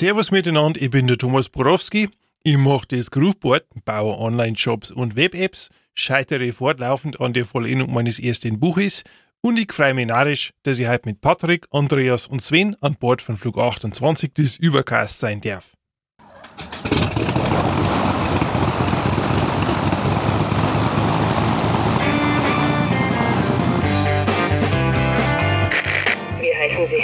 Servus miteinander, ich bin der Thomas Borowski. Ich mache das Grooveboard, baue Online-Shops und Web-Apps, scheitere fortlaufend an der Vollendung meines ersten Buches und ich freue mich narrisch, dass ich heute mit Patrick, Andreas und Sven an Bord von Flug 28 des Übercast sein darf.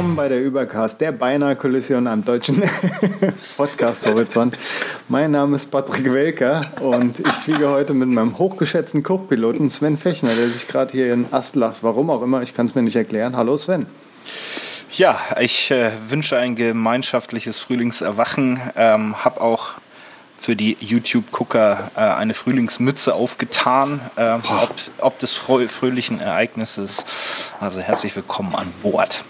Willkommen bei der Übercast, der beinahe Kollision am deutschen Podcast-Horizont. Mein Name ist Patrick Welker und ich fliege heute mit meinem hochgeschätzten Kochpiloten Sven Fechner, der sich gerade hier in Ast lacht. Warum auch immer, ich kann es mir nicht erklären. Hallo Sven. Ja, ich äh, wünsche ein gemeinschaftliches Frühlingserwachen. Ähm, hab auch für die YouTube-Gucker äh, eine Frühlingsmütze aufgetan, äh, ob, ob des frö fröhlichen Ereignisses. Also herzlich willkommen an Bord.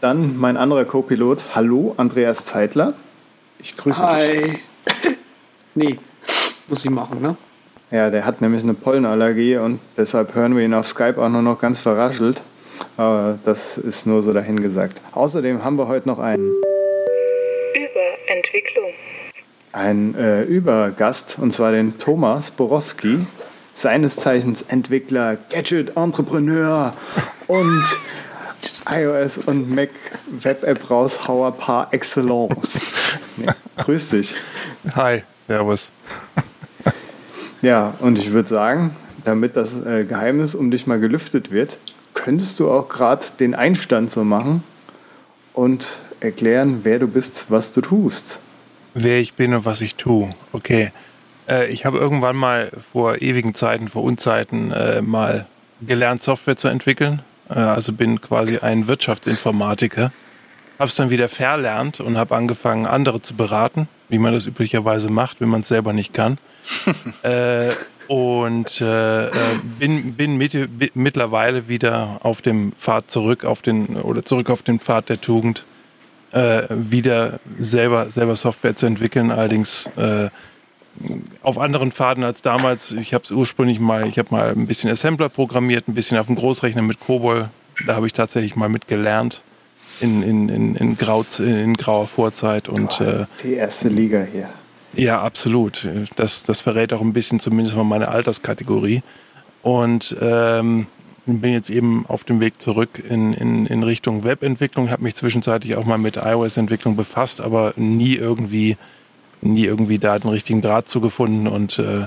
Dann mein anderer Co-Pilot. Hallo, Andreas Zeitler. Ich grüße dich. Hi. nee, muss ich machen, ne? Ja, der hat nämlich eine Pollenallergie und deshalb hören wir ihn auf Skype auch nur noch ganz verraschelt. Aber das ist nur so dahingesagt. Außerdem haben wir heute noch einen, Überentwicklung. einen äh, Übergast, und zwar den Thomas Borowski, seines Zeichens Entwickler, Gadget-Entrepreneur und iOS und Mac Web-App raushauer par excellence. Nee, grüß dich. Hi, Servus. Ja, und ich würde sagen, damit das äh, Geheimnis um dich mal gelüftet wird, könntest du auch gerade den Einstand so machen und erklären, wer du bist, was du tust. Wer ich bin und was ich tue. Okay. Äh, ich habe irgendwann mal vor ewigen Zeiten, vor Unzeiten, äh, mal gelernt, Software zu entwickeln. Äh, also bin quasi ein Wirtschaftsinformatiker. Habe es dann wieder verlernt und habe angefangen, andere zu beraten, wie man das üblicherweise macht, wenn man es selber nicht kann. äh, und äh, äh, bin, bin mit, mittlerweile wieder auf dem Pfad zurück, auf den oder zurück auf den Pfad der Tugend, äh, wieder selber selber Software zu entwickeln. Allerdings äh, auf anderen Pfaden als damals. Ich habe es ursprünglich mal, ich habe mal ein bisschen Assembler programmiert, ein bisschen auf dem Großrechner mit COBOL. Da habe ich tatsächlich mal mitgelernt in, in, in, in, Grau, in grauer Vorzeit und äh, Die erste Liga hier. ja, absolut. Das, das verrät auch ein bisschen zumindest mal meine Alterskategorie. Und ähm, bin jetzt eben auf dem Weg zurück in, in, in Richtung Webentwicklung. Habe mich zwischenzeitlich auch mal mit iOS-Entwicklung befasst, aber nie irgendwie, nie irgendwie da den richtigen Draht zugefunden und äh,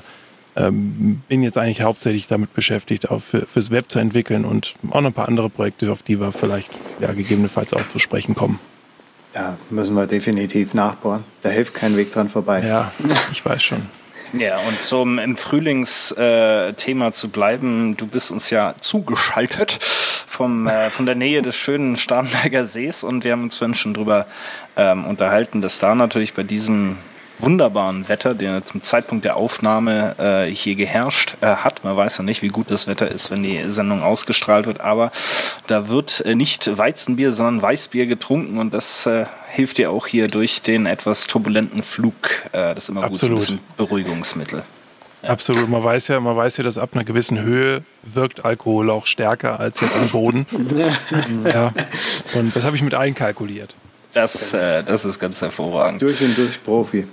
ähm, bin jetzt eigentlich hauptsächlich damit beschäftigt, auch für, fürs Web zu entwickeln und auch noch ein paar andere Projekte, auf die wir vielleicht ja, gegebenenfalls auch zu sprechen kommen. Da müssen wir definitiv nachbohren. Da hilft kein Weg dran vorbei. Ja, ich weiß schon. Ja, und so im Frühlingsthema zu bleiben, du bist uns ja zugeschaltet vom, äh, von der Nähe des schönen Starnberger Sees und wir haben uns vorhin schon drüber ähm, unterhalten, dass da natürlich bei diesem wunderbaren Wetter, der zum Zeitpunkt der Aufnahme äh, hier geherrscht äh, hat. Man weiß ja nicht, wie gut das Wetter ist, wenn die Sendung ausgestrahlt wird, aber da wird äh, nicht Weizenbier, sondern Weißbier getrunken und das äh, hilft dir auch hier durch den etwas turbulenten Flug. Äh, das ist immer gut, so ein Absolut. bisschen Beruhigungsmittel. Absolut. Man weiß ja, man weiß ja, dass ab einer gewissen Höhe wirkt Alkohol auch stärker als jetzt am Boden. ja. Und das habe ich mit einkalkuliert. Das, äh, das ist ganz hervorragend. Durch und durch Profi.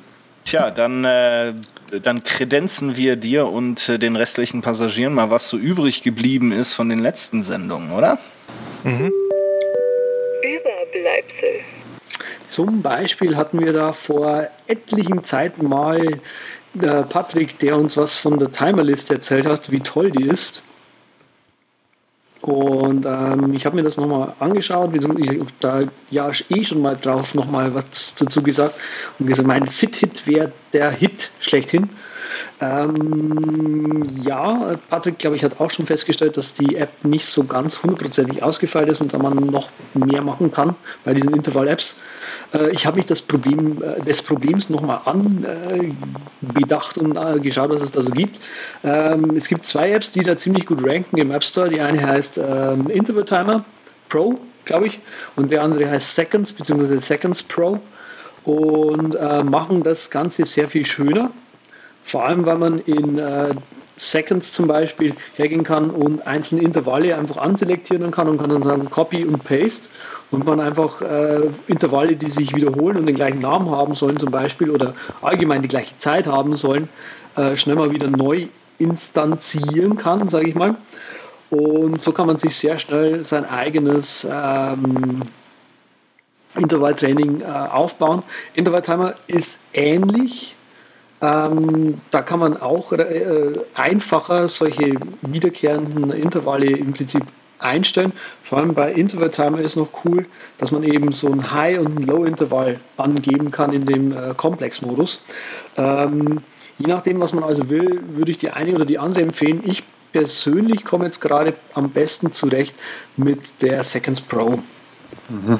Tja, dann, äh, dann kredenzen wir dir und äh, den restlichen Passagieren mal, was so übrig geblieben ist von den letzten Sendungen, oder? Überbleibsel. Zum Beispiel hatten wir da vor etlichen Zeiten mal der Patrick, der uns was von der Timerlist erzählt hat, wie toll die ist. Und ähm, ich habe mir das nochmal angeschaut, ich, da ja eh schon mal drauf nochmal was dazu gesagt und gesagt, mein Fit-Hit wäre der Hit schlechthin. Ähm, ja, Patrick, glaube ich, hat auch schon festgestellt, dass die App nicht so ganz hundertprozentig ausgefeilt ist und da man noch mehr machen kann bei diesen Intervall-Apps. Äh, ich habe mich das Problem, äh, des Problems nochmal anbedacht äh, und geschaut, was es da so gibt. Ähm, es gibt zwei Apps, die da ziemlich gut ranken im App Store. Die eine heißt ähm, Interval Timer Pro, glaube ich, und der andere heißt Seconds bzw. Seconds Pro und äh, machen das Ganze sehr viel schöner. Vor allem, weil man in äh, Seconds zum Beispiel hergehen kann und einzelne Intervalle einfach anselektieren kann und kann dann sagen Copy und Paste und man einfach äh, Intervalle, die sich wiederholen und den gleichen Namen haben sollen zum Beispiel oder allgemein die gleiche Zeit haben sollen, äh, schnell mal wieder neu instanzieren kann, sage ich mal. Und so kann man sich sehr schnell sein eigenes ähm, Intervalltraining äh, aufbauen. Intervalltimer ist ähnlich. Ähm, da kann man auch äh, einfacher solche wiederkehrenden Intervalle im Prinzip einstellen. Vor allem bei Interval Timer ist noch cool, dass man eben so ein High- und ein Low-Intervall angeben kann in dem äh, Komplex-Modus. Ähm, je nachdem, was man also will, würde ich die eine oder die andere empfehlen. Ich persönlich komme jetzt gerade am besten zurecht mit der Seconds Pro. Mhm.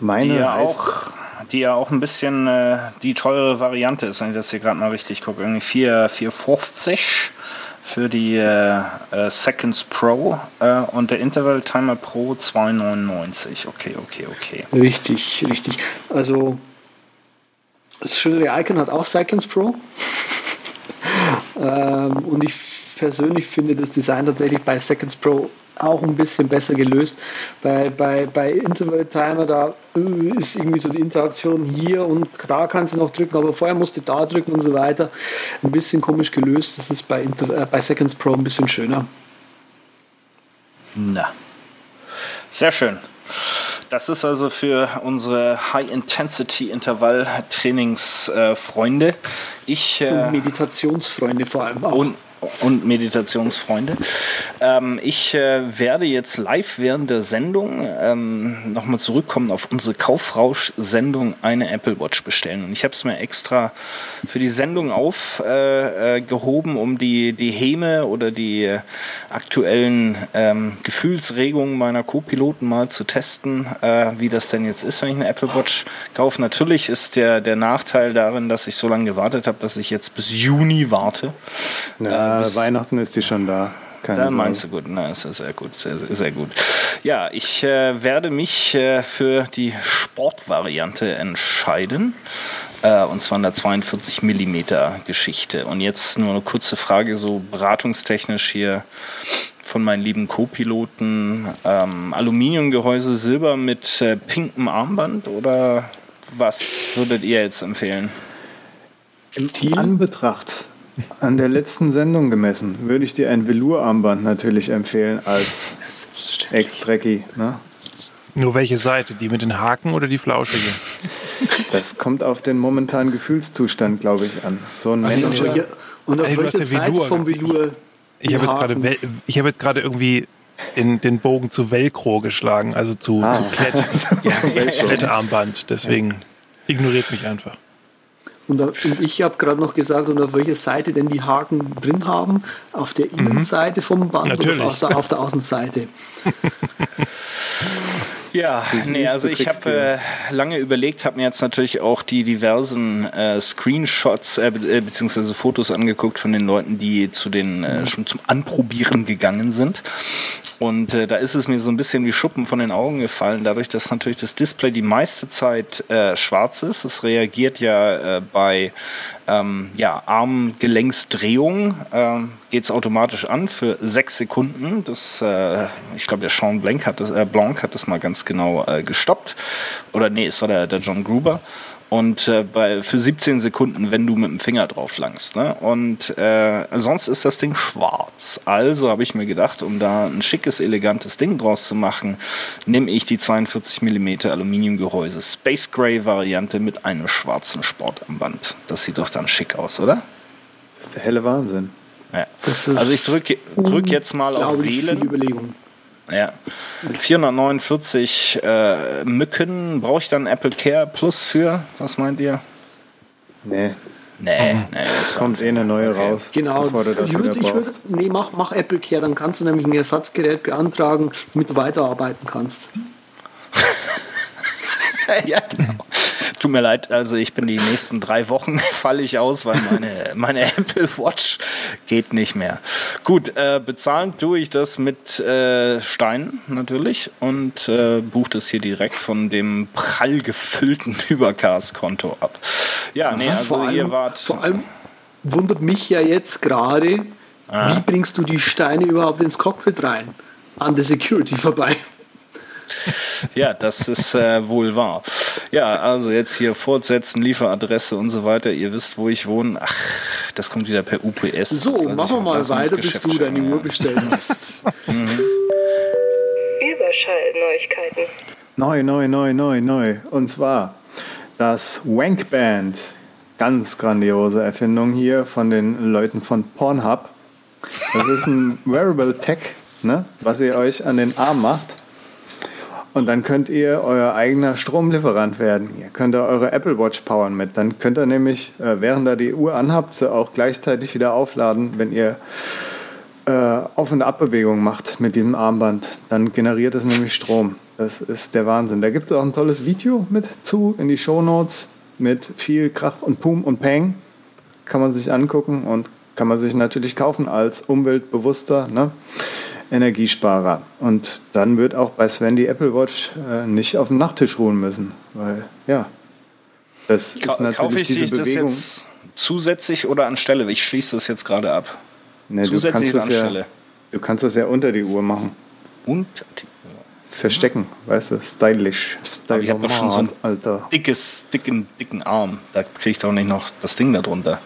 Meine die ja auch, die ja auch ein bisschen äh, die teure Variante ist, wenn ich das hier gerade mal richtig gucke. Irgendwie 4, 450 für die äh, äh, Seconds Pro äh, und der Interval Timer Pro 2,99. Okay, okay, okay. Richtig, richtig. Also das schöne Icon hat auch Seconds Pro. ähm, und ich persönlich finde das Design tatsächlich bei Seconds Pro auch ein bisschen besser gelöst. Bei, bei, bei Interval Timer, da äh, ist irgendwie so die Interaktion hier und da kannst du noch drücken, aber vorher musst du da drücken und so weiter. Ein bisschen komisch gelöst. Das ist bei, Inter äh, bei Seconds Pro ein bisschen schöner. Na. Sehr schön. Das ist also für unsere High-Intensity-Intervall-Trainingsfreunde. Äh, ich, äh, Meditationsfreunde vor allem auch. Und, und Meditationsfreunde. Ähm, ich äh, werde jetzt live während der Sendung ähm, nochmal zurückkommen auf unsere Kaufrausch-Sendung eine Apple Watch bestellen. Und ich habe es mir extra für die Sendung aufgehoben, äh, äh, um die, die Häme oder die aktuellen ähm, Gefühlsregungen meiner Co-Piloten mal zu testen, äh, wie das denn jetzt ist, wenn ich eine Apple Watch kaufe. Natürlich ist der, der Nachteil darin, dass ich so lange gewartet habe, dass ich jetzt bis Juni warte. Ja bis Weihnachten ist die schon da. Keine da Sorge. meinst du gut, na, ist sehr gut, sehr, sehr gut. Ja, ich äh, werde mich äh, für die Sportvariante entscheiden. Äh, und zwar in der 42 mm Geschichte. Und jetzt nur eine kurze Frage, so beratungstechnisch hier von meinen lieben Co-Piloten. Ähm, Aluminiumgehäuse Silber mit äh, pinkem Armband oder was würdet ihr jetzt empfehlen? Im Anbetracht an der letzten Sendung gemessen würde ich dir ein Velour-Armband natürlich empfehlen als Ex-Trekkie. Ne? Nur welche Seite? Die mit den Haken oder die flauschige? Das kommt auf den momentanen Gefühlszustand, glaube ich, an. So ein Mensch. Und auf welche Seite vom Velour? Ich habe jetzt gerade ich habe jetzt gerade irgendwie den, den Bogen zu Velcro geschlagen, also zu, ah. zu Klett, ja, Klettarmband. Deswegen ignoriert mich einfach. Und, und ich habe gerade noch gesagt, und auf welcher Seite denn die Haken drin haben. Auf der mhm. Innenseite vom Band Natürlich. oder auf der Außenseite. Ja, nee, also ich habe äh, lange überlegt, habe mir jetzt natürlich auch die diversen äh, Screenshots äh, äh, beziehungsweise Fotos angeguckt von den Leuten, die zu den äh, mhm. schon zum Anprobieren gegangen sind. Und äh, da ist es mir so ein bisschen wie Schuppen von den Augen gefallen, dadurch, dass natürlich das Display die meiste Zeit äh, schwarz ist. Es reagiert ja äh, bei ähm, ja, Armgelenksdrehung äh, geht es automatisch an für sechs Sekunden. Das, äh, ich glaube, der Sean Blanc hat das, äh, Blanc hat das mal ganz genau äh, gestoppt. Oder nee, es war der, der John Gruber und äh, bei, für 17 Sekunden, wenn du mit dem Finger drauf langst. Ne? Und äh, sonst ist das Ding schwarz. Also habe ich mir gedacht, um da ein schickes, elegantes Ding draus zu machen, nehme ich die 42 mm Aluminiumgehäuse Space Gray Variante mit einem schwarzen Sportarmband. Das sieht doch dann schick aus, oder? Das ist der helle Wahnsinn. Ja. also ich drücke drück jetzt mal auf Wählen. Ja. 449 äh, Mücken. Brauche ich dann Apple Care Plus für? Was meint ihr? Nee. Nee, nee, das Kommt eh eine neue Okay. raus, Genau. bevor du das ich würde, ich würd, nee, mach, mach Apple Care, dann kannst du nämlich ein Ersatzgerät beantragen, damit du weiterarbeiten kannst. ja, genau. Tut mir leid, also ich bin die nächsten drei Wochen falle ich aus, weil meine, meine Apple Watch geht nicht mehr. Gut, äh, bezahlen tue ich das mit äh, Stein natürlich und äh, buche das hier direkt von dem prall gefüllten Übercast-Konto ab. Ja, nee, also vor, allem, ihr wart. vor allem wundert mich ja jetzt gerade, Ah. wie bringst du die Steine überhaupt ins Cockpit rein? An der Security vorbei. Ja, das ist äh, wohl wahr. Ja, also jetzt hier fortsetzen, Lieferadresse und so weiter. Ihr wisst, wo ich wohne. Ach, das kommt wieder per UPS. So, machen wir mal weiter, bis du deine Uhr bestellen hast. Überschallneuigkeiten. Neu, neu, neu, neu, neu. Und zwar das Wank Band. Ganz grandiose Erfindung hier von den Leuten von Pornhub. Das ist ein Wearable Tech, ne, was ihr euch an den Arm macht. Und dann könnt ihr euer eigener Stromlieferant werden. Ihr könnt da eure Apple Watch powern mit. Dann könnt ihr nämlich, äh, während ihr die Uhr anhabt, sie auch gleichzeitig wieder aufladen, wenn ihr äh, Auf- und Abbewegung macht mit diesem Armband. Dann generiert es nämlich Strom. Das ist der Wahnsinn. Da gibt es auch ein tolles Video mit zu in die Shownotes mit viel Krach und Pum und Peng. Kann man sich angucken und kann man sich natürlich kaufen als umweltbewusster ne? Energiesparer. Und dann wird auch bei Sven die Apple Watch äh, nicht auf dem Nachttisch ruhen müssen. Weil, ja, das ist Ka- natürlich Kaufe ich diese dich das Bewegung. jetzt zusätzlich oder anstelle? Ich schließe das jetzt gerade ab. Nee, du, zusätzlich kannst oder das ja, anstelle? du kannst das ja unter die Uhr machen. Und die- Verstecken, weißt du, stylisch. Aber ich hab doch schon so ein- Alter. dickes, dicken, dicken Arm. Da kriege ich doch nicht noch das Ding da drunter.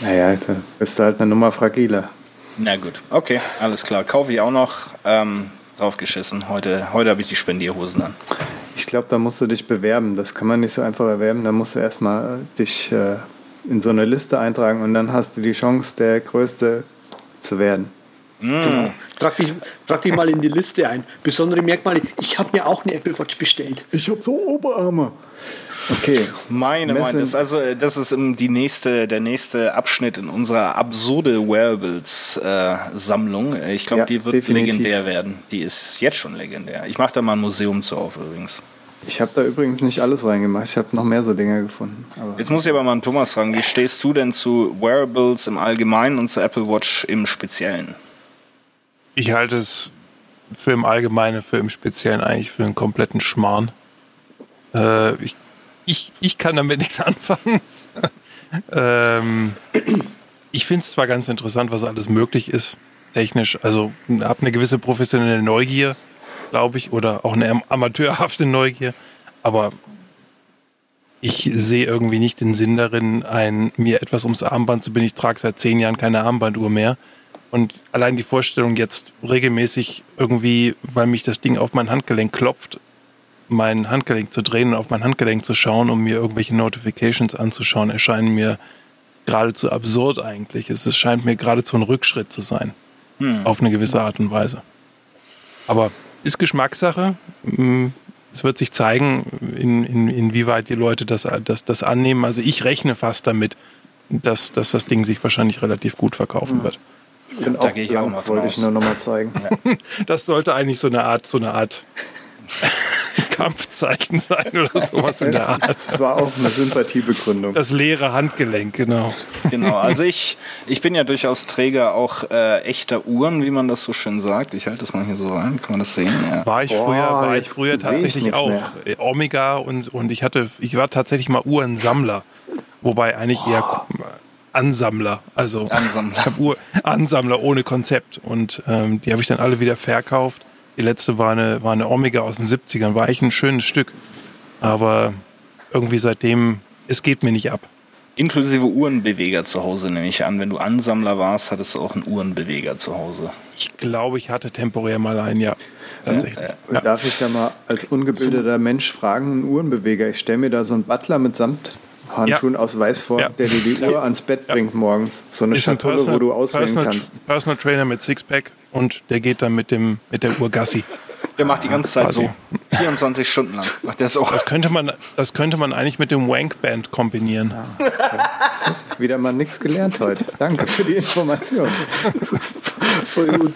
Naja, da bist du halt eine Nummer fragiler. Na gut, okay, alles klar. Kaufe ich auch noch. Ähm, draufgeschissen. Heute, heute habe ich die Spendierhosen an. Ich glaube, da musst du dich bewerben. Das kann man nicht so einfach erwerben. Da musst du erstmal äh, dich äh, in so eine Liste eintragen und dann hast du die Chance, der Größte zu werden. Trag dich, trag dich mal in die Liste ein. Besondere Merkmale. Ich habe mir auch eine Apple Watch bestellt. Ich habe so Oberarme. Okay. Meine, Messen- meine, das ist also äh, das ist ähm, die nächste, der nächste Abschnitt in unserer absurde Wearables äh. Äh, Ich glaube, Ja, die wird definitiv. legendär werden. Die ist jetzt schon legendär. Ich mache da mal ein Museum zu auf übrigens. Ich habe da übrigens nicht alles reingemacht. Ich habe noch mehr so Dinge gefunden. Aber Jetzt muss ich aber mal an Thomas fragen, wie stehst du denn zu Wearables im Allgemeinen und zur Apple Watch im Speziellen? Ich halte es für im Allgemeinen, für im Speziellen eigentlich für einen kompletten Schmarrn. Äh, ich, ich, ich kann damit nichts anfangen. ähm, ich finde es zwar ganz interessant, was alles möglich ist, technisch. Also habe eine gewisse professionelle Neugier, glaube ich, oder auch eine am- amateurhafte Neugier. Aber ich sehe irgendwie nicht den Sinn darin, ein, mir etwas ums Armband zu binden. Ich trage seit zehn Jahren keine Armbanduhr mehr. Und allein die Vorstellung, jetzt regelmäßig irgendwie, weil mich das Ding auf mein Handgelenk klopft, mein Handgelenk zu drehen und auf mein Handgelenk zu schauen, um mir irgendwelche Notifications anzuschauen, erscheinen mir geradezu absurd eigentlich. Es scheint mir geradezu ein Rückschritt zu sein. Auf eine gewisse Art und Weise. Aber ist Geschmackssache. Mm, Es wird sich zeigen, in, in, inwieweit die Leute das, das, das annehmen. Also ich rechne fast damit, dass, dass das Ding sich wahrscheinlich relativ gut verkaufen wird. Ich bin da auch gehe ich auch blank, mal von wollte ich nur noch mal zeigen. Das sollte eigentlich so eine Art, so eine Art Kampfzeichen sein oder sowas in der Art. Das war auch eine Sympathiebegründung. Das leere Handgelenk, genau. Genau, also ich, ich bin ja durchaus Träger auch äh, echter Uhren, wie man das so schön sagt. Ich halte das mal hier so rein, kann man das sehen? Ja. War ich Boah, früher, war ich früher ich tatsächlich nichts auch mehr. Omega und, und ich hatte, ich war tatsächlich mal Uhrensammler. Wobei eigentlich eher Ansammler. Also Ansammler. ich habe Uhr Ansammler ohne Konzept. Und ähm, die habe ich dann alle wieder verkauft. Die letzte war eine, war eine Omega aus den 70ern. War eigentlich ein schönes Stück. Aber irgendwie seitdem, es geht mir nicht ab. Inklusive Uhrenbeweger zu Hause, nehme ich an. Wenn du Ansammler warst, hattest du auch einen Uhrenbeweger zu Hause. Ich glaube, ich hatte temporär mal einen, ja. Tatsächlich. Ja. Darf ich da mal als ungebildeter Mensch fragen, einen Uhrenbeweger? Ich stelle mir da so einen Butler mit Samthandschuhen Ja. aus Weiß vor, Ja. der dir die Uhr ans Bett bringt morgens. So eine Ist ein Schatulle, Personal, wo du auswählen Personal, kannst. Personal Trainer mit Sixpack und der geht dann mit, dem, mit der Uhr Gassi. Der macht die ganze Zeit quasi. so. 24 Stunden lang. Macht der so. Das könnte man, das könnte man eigentlich mit dem Wank Band kombinieren. Das ist wieder mal nichts gelernt heute. Danke für die Information. Voll gut.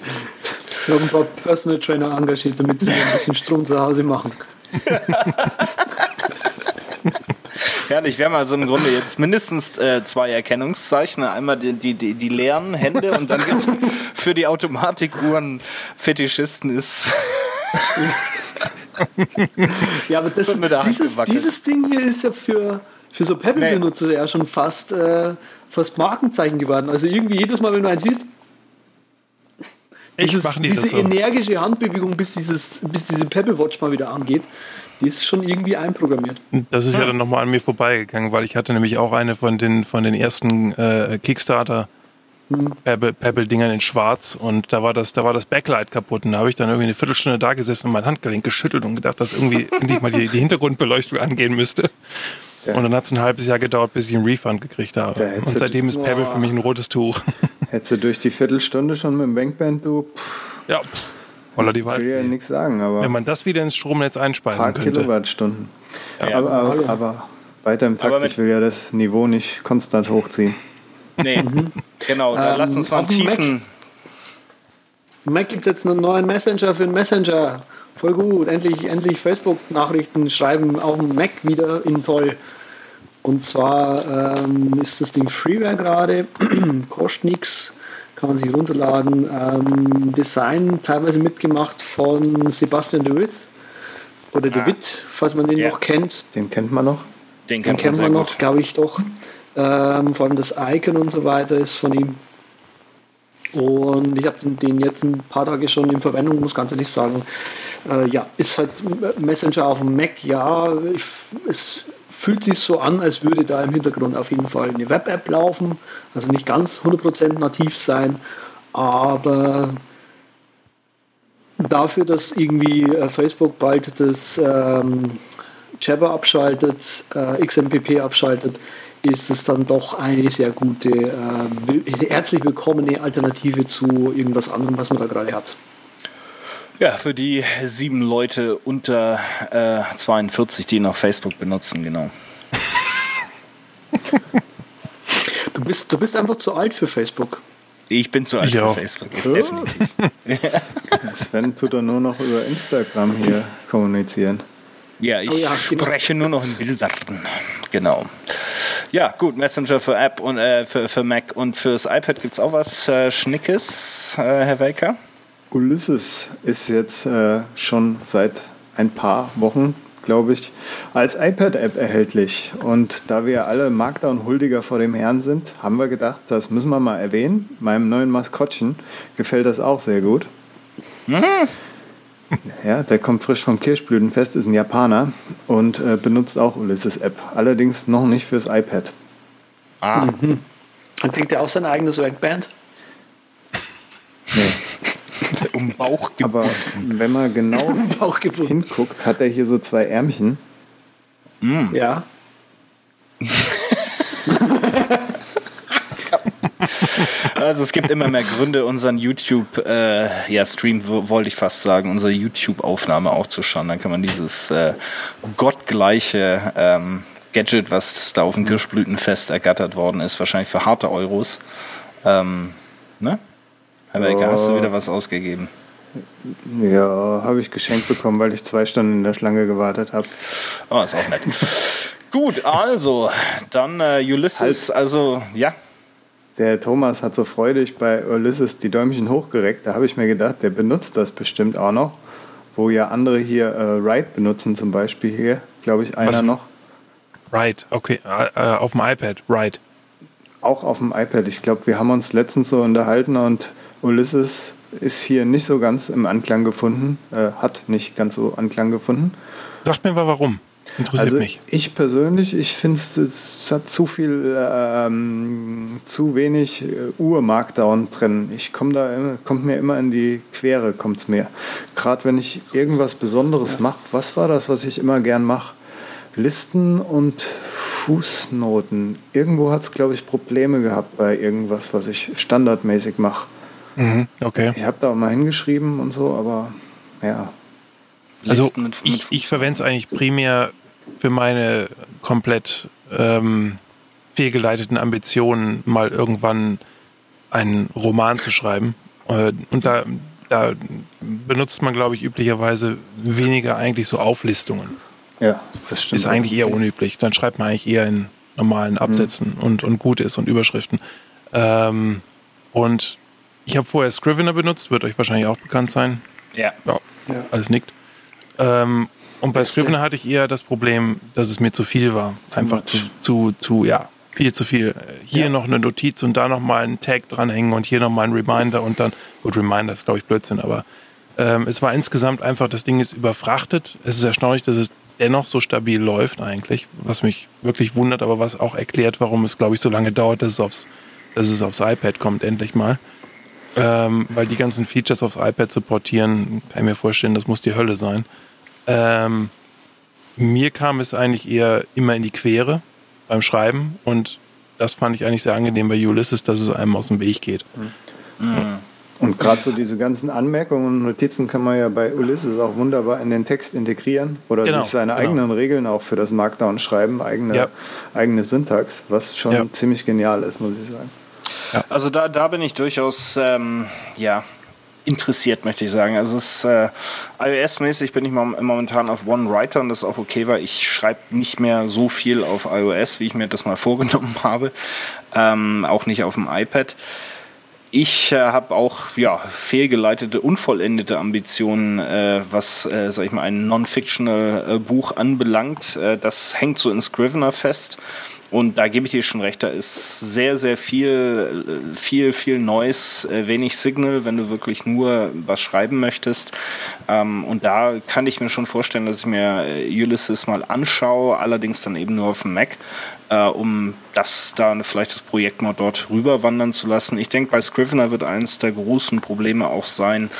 Ich habe ein paar Personal Trainer engagiert, damit sie ein bisschen Strom zu Hause machen. Herrlich, wir haben also im Grunde jetzt mindestens äh, zwei Erkennungszeichen. Einmal die, die, die, die leeren Hände und dann gibt für die Automatikuhren Fetischisten ist. Ja, aber das, Wird mit der Hand dieses, dieses Ding hier ist ja für, für so Pebble-Benutzer ja schon fast, äh, fast Markenzeichen geworden. Also irgendwie jedes Mal, wenn du eins siehst, Ich dieses, die diese das so. energische Handbewegung, bis, dieses, bis diese Pebble Watch mal wieder angeht, die ist schon irgendwie einprogrammiert. Das ist ja dann nochmal an mir vorbeigegangen, weil ich hatte nämlich auch eine von den, von den ersten äh, Kickstarter Pebble- Pebble-Dingern in schwarz und da war das, da war das Backlight kaputt und da habe ich dann irgendwie eine Viertelstunde da gesessen und mein Handgelenk geschüttelt und gedacht, dass irgendwie endlich mal die, die Hintergrundbeleuchtung angehen müsste. Ja. Und dann hat es ein halbes Jahr gedauert, bis ich einen Refund gekriegt habe. Und du- seitdem ist Pebble für mich ein rotes Tuch. Hättest du durch die Viertelstunde schon mit dem Bankband, du, pff, ja, pff, holla die will ja Waldfee. nichts sagen, aber Wenn man das wieder ins Stromnetz ein paar einspeisen könnte. Kilowattstunden. Ja. aber, aber, aber weiter im Takt, ich will ja das Niveau nicht konstant hochziehen. Nee, genau. Dann Ähm, lass uns mal Mac- tiefen. Im Mac gibt es jetzt einen neuen Messenger für den Messenger. Voll gut. Endlich, endlich Facebook-Nachrichten schreiben auf dem Mac wieder in toll. Und zwar ähm, ist das Ding Freeware gerade, kostet nichts, kann man sich runterladen. Ähm, Design teilweise mitgemacht von Sebastian de With oder de Witt, falls man den Ja. noch kennt. Den kennt man noch. Den Den kennt man noch, glaube ich doch. Ähm, vor allem das Icon und so weiter ist von ihm. Und ich habe den jetzt ein paar Tage schon in Verwendung, muss ganz ehrlich sagen. Äh, ja, ist halt Messenger auf dem Mac, ja. Ich, es fühlt sich so an, als würde da im Hintergrund auf jeden Fall eine Web-App laufen. Also nicht ganz 100% nativ sein, aber dafür, dass irgendwie äh, Facebook bald das ähm, Jabber abschaltet, äh, XMPP abschaltet, ist es dann doch eine sehr gute, äh, herzlich willkommene Alternative zu irgendwas anderem, was man da gerade hat. Ja, für die sieben Leute unter äh, 42, die noch Facebook benutzen, genau. Du bist, du bist einfach zu alt für Facebook. Ich bin zu alt Ich für auch. Facebook. Definitiv. Sven tut doch nur noch über Instagram hier kommunizieren. Ja, ich Oh ja, genau. spreche nur noch in Bildern. Genau. Ja, gut, Messenger für App und äh, für, für Mac und fürs iPad gibt es auch was äh, Schnickes, äh, Herr Welker. Ulysses ist jetzt äh, schon seit ein paar Wochen, glaube ich, als iPad-App erhältlich. Und da wir alle Markdown-Huldiger vor dem Herrn sind, haben wir gedacht, das müssen wir mal erwähnen. Meinem neuen Maskottchen gefällt das auch sehr gut. Ja, der kommt frisch vom Kirschblütenfest, ist ein Japaner und äh, benutzt auch Ulysses-App. Allerdings noch nicht fürs iPad. Ah, Dann kriegt er auch sein eigenes Workband. Nee. um Bauch Aber wenn man genau gefunden. hinguckt, hat er hier so zwei Ärmchen. Ja. Also es gibt immer mehr Gründe, unseren YouTube, äh, ja, Stream wo- wollte ich fast sagen, unsere YouTube-Aufnahme auch zu schauen. Dann kann man dieses äh, gottgleiche ähm, Gadget, was da auf dem Kirschblütenfest ergattert worden ist, wahrscheinlich für harte Euros. Ähm, ne? Herr Welke, hast du wieder was ausgegeben? Ja, habe ich geschenkt bekommen, weil ich zwei Stunden in der Schlange gewartet habe. Oh, ist auch nett. Gut, also, dann äh, Ulysses, also, ja. Der Thomas hat so freudig bei Ulysses die Däumchen hochgereckt. Da habe ich mir gedacht, der benutzt das bestimmt auch noch. Wo ja andere hier äh, Ride benutzen, zum Beispiel hier, glaube ich, einer Was? noch. Right, okay. Äh, äh, auf dem iPad, right. Auch auf dem iPad. Ich glaube, wir haben uns letztens so unterhalten und Ulysses ist hier nicht so ganz im Anklang gefunden, äh, hat nicht ganz so Anklang gefunden. Sagt mir mal warum. Interessiert Also mich. ich persönlich, ich finde es hat zu viel, ähm, zu wenig äh, Ur-Markdown drin. Ich komme da, kommt mir immer in die Quere, kommt es mir. Gerade wenn ich irgendwas Besonderes mache, was war das, was ich immer gern mache? Listen und Fußnoten. Irgendwo hat es, glaube ich, Probleme gehabt bei irgendwas, was ich standardmäßig mache. Mhm, okay. Ich habe da auch mal hingeschrieben und so, aber ja, also mit, mit ich, ich verwende es eigentlich primär für meine komplett ähm, fehlgeleiteten Ambitionen, mal irgendwann einen Roman zu schreiben. Äh, und da, da benutzt man, glaube ich, üblicherweise weniger eigentlich so Auflistungen. Ja, das stimmt. Ist eigentlich eher unüblich. Dann schreibt man eigentlich eher in normalen Absätzen mhm. und, und gut ist und Überschriften. Ähm, und ich habe vorher Scrivener benutzt, wird euch wahrscheinlich auch bekannt sein. Ja. ja, ja. Alles nickt. Ähm, und bei Scrivener hatte ich eher das Problem, dass es mir zu viel war. Einfach zu, zu, zu, ja, viel zu viel. Hier ja. noch eine Notiz und da nochmal einen Tag dranhängen und hier nochmal ein Reminder und dann, gut, Reminder ist glaube ich Blödsinn, aber ähm, es war insgesamt einfach, das Ding ist überfrachtet. Es ist erstaunlich, dass es dennoch so stabil läuft eigentlich, was mich wirklich wundert, aber was auch erklärt, warum es glaube ich so lange dauert, dass es aufs, dass es aufs iPad kommt, endlich mal. Ähm, weil die ganzen Features aufs iPad zu portieren, kann ich mir vorstellen, das muss die Hölle sein. Ähm, mir kam es eigentlich eher immer in die Quere beim Schreiben und das fand ich eigentlich sehr angenehm bei Ulysses, dass es einem aus dem Weg geht. Mhm. Und gerade so diese ganzen Anmerkungen und Notizen kann man ja bei Ulysses auch wunderbar in den Text integrieren oder genau, sich seine genau. eigenen Regeln auch für das Markdown schreiben, eigene, ja. eigene Syntax, was schon ja. ziemlich genial ist, muss ich sagen. Also da, da bin ich durchaus ähm, ja, interessiert, möchte ich sagen. Also es äh, iOS-mäßig bin ich momentan auf OneWriter und das ist auch okay, weil ich schreibe nicht mehr so viel auf iOS, wie ich mir das mal vorgenommen habe. Ähm, auch nicht auf dem iPad. Ich äh, habe auch ja, fehlgeleitete, unvollendete Ambitionen, äh, was, äh, sag ich mal, ein Non-Fictional äh, anbelangt. Äh, das hängt so in Scrivener fest. Und da gebe ich dir schon recht, da ist sehr, sehr viel, viel, viel Neues, äh, wenig Signal, wenn du wirklich nur was schreiben möchtest. Ähm, und da kann ich mir schon vorstellen, dass ich mir äh, Ulysses mal anschaue, allerdings dann eben nur auf dem Mac, äh, um das da vielleicht das Projekt mal dort rüberwandern zu lassen. Ich denke, bei Scrivener wird eines der großen Probleme auch sein,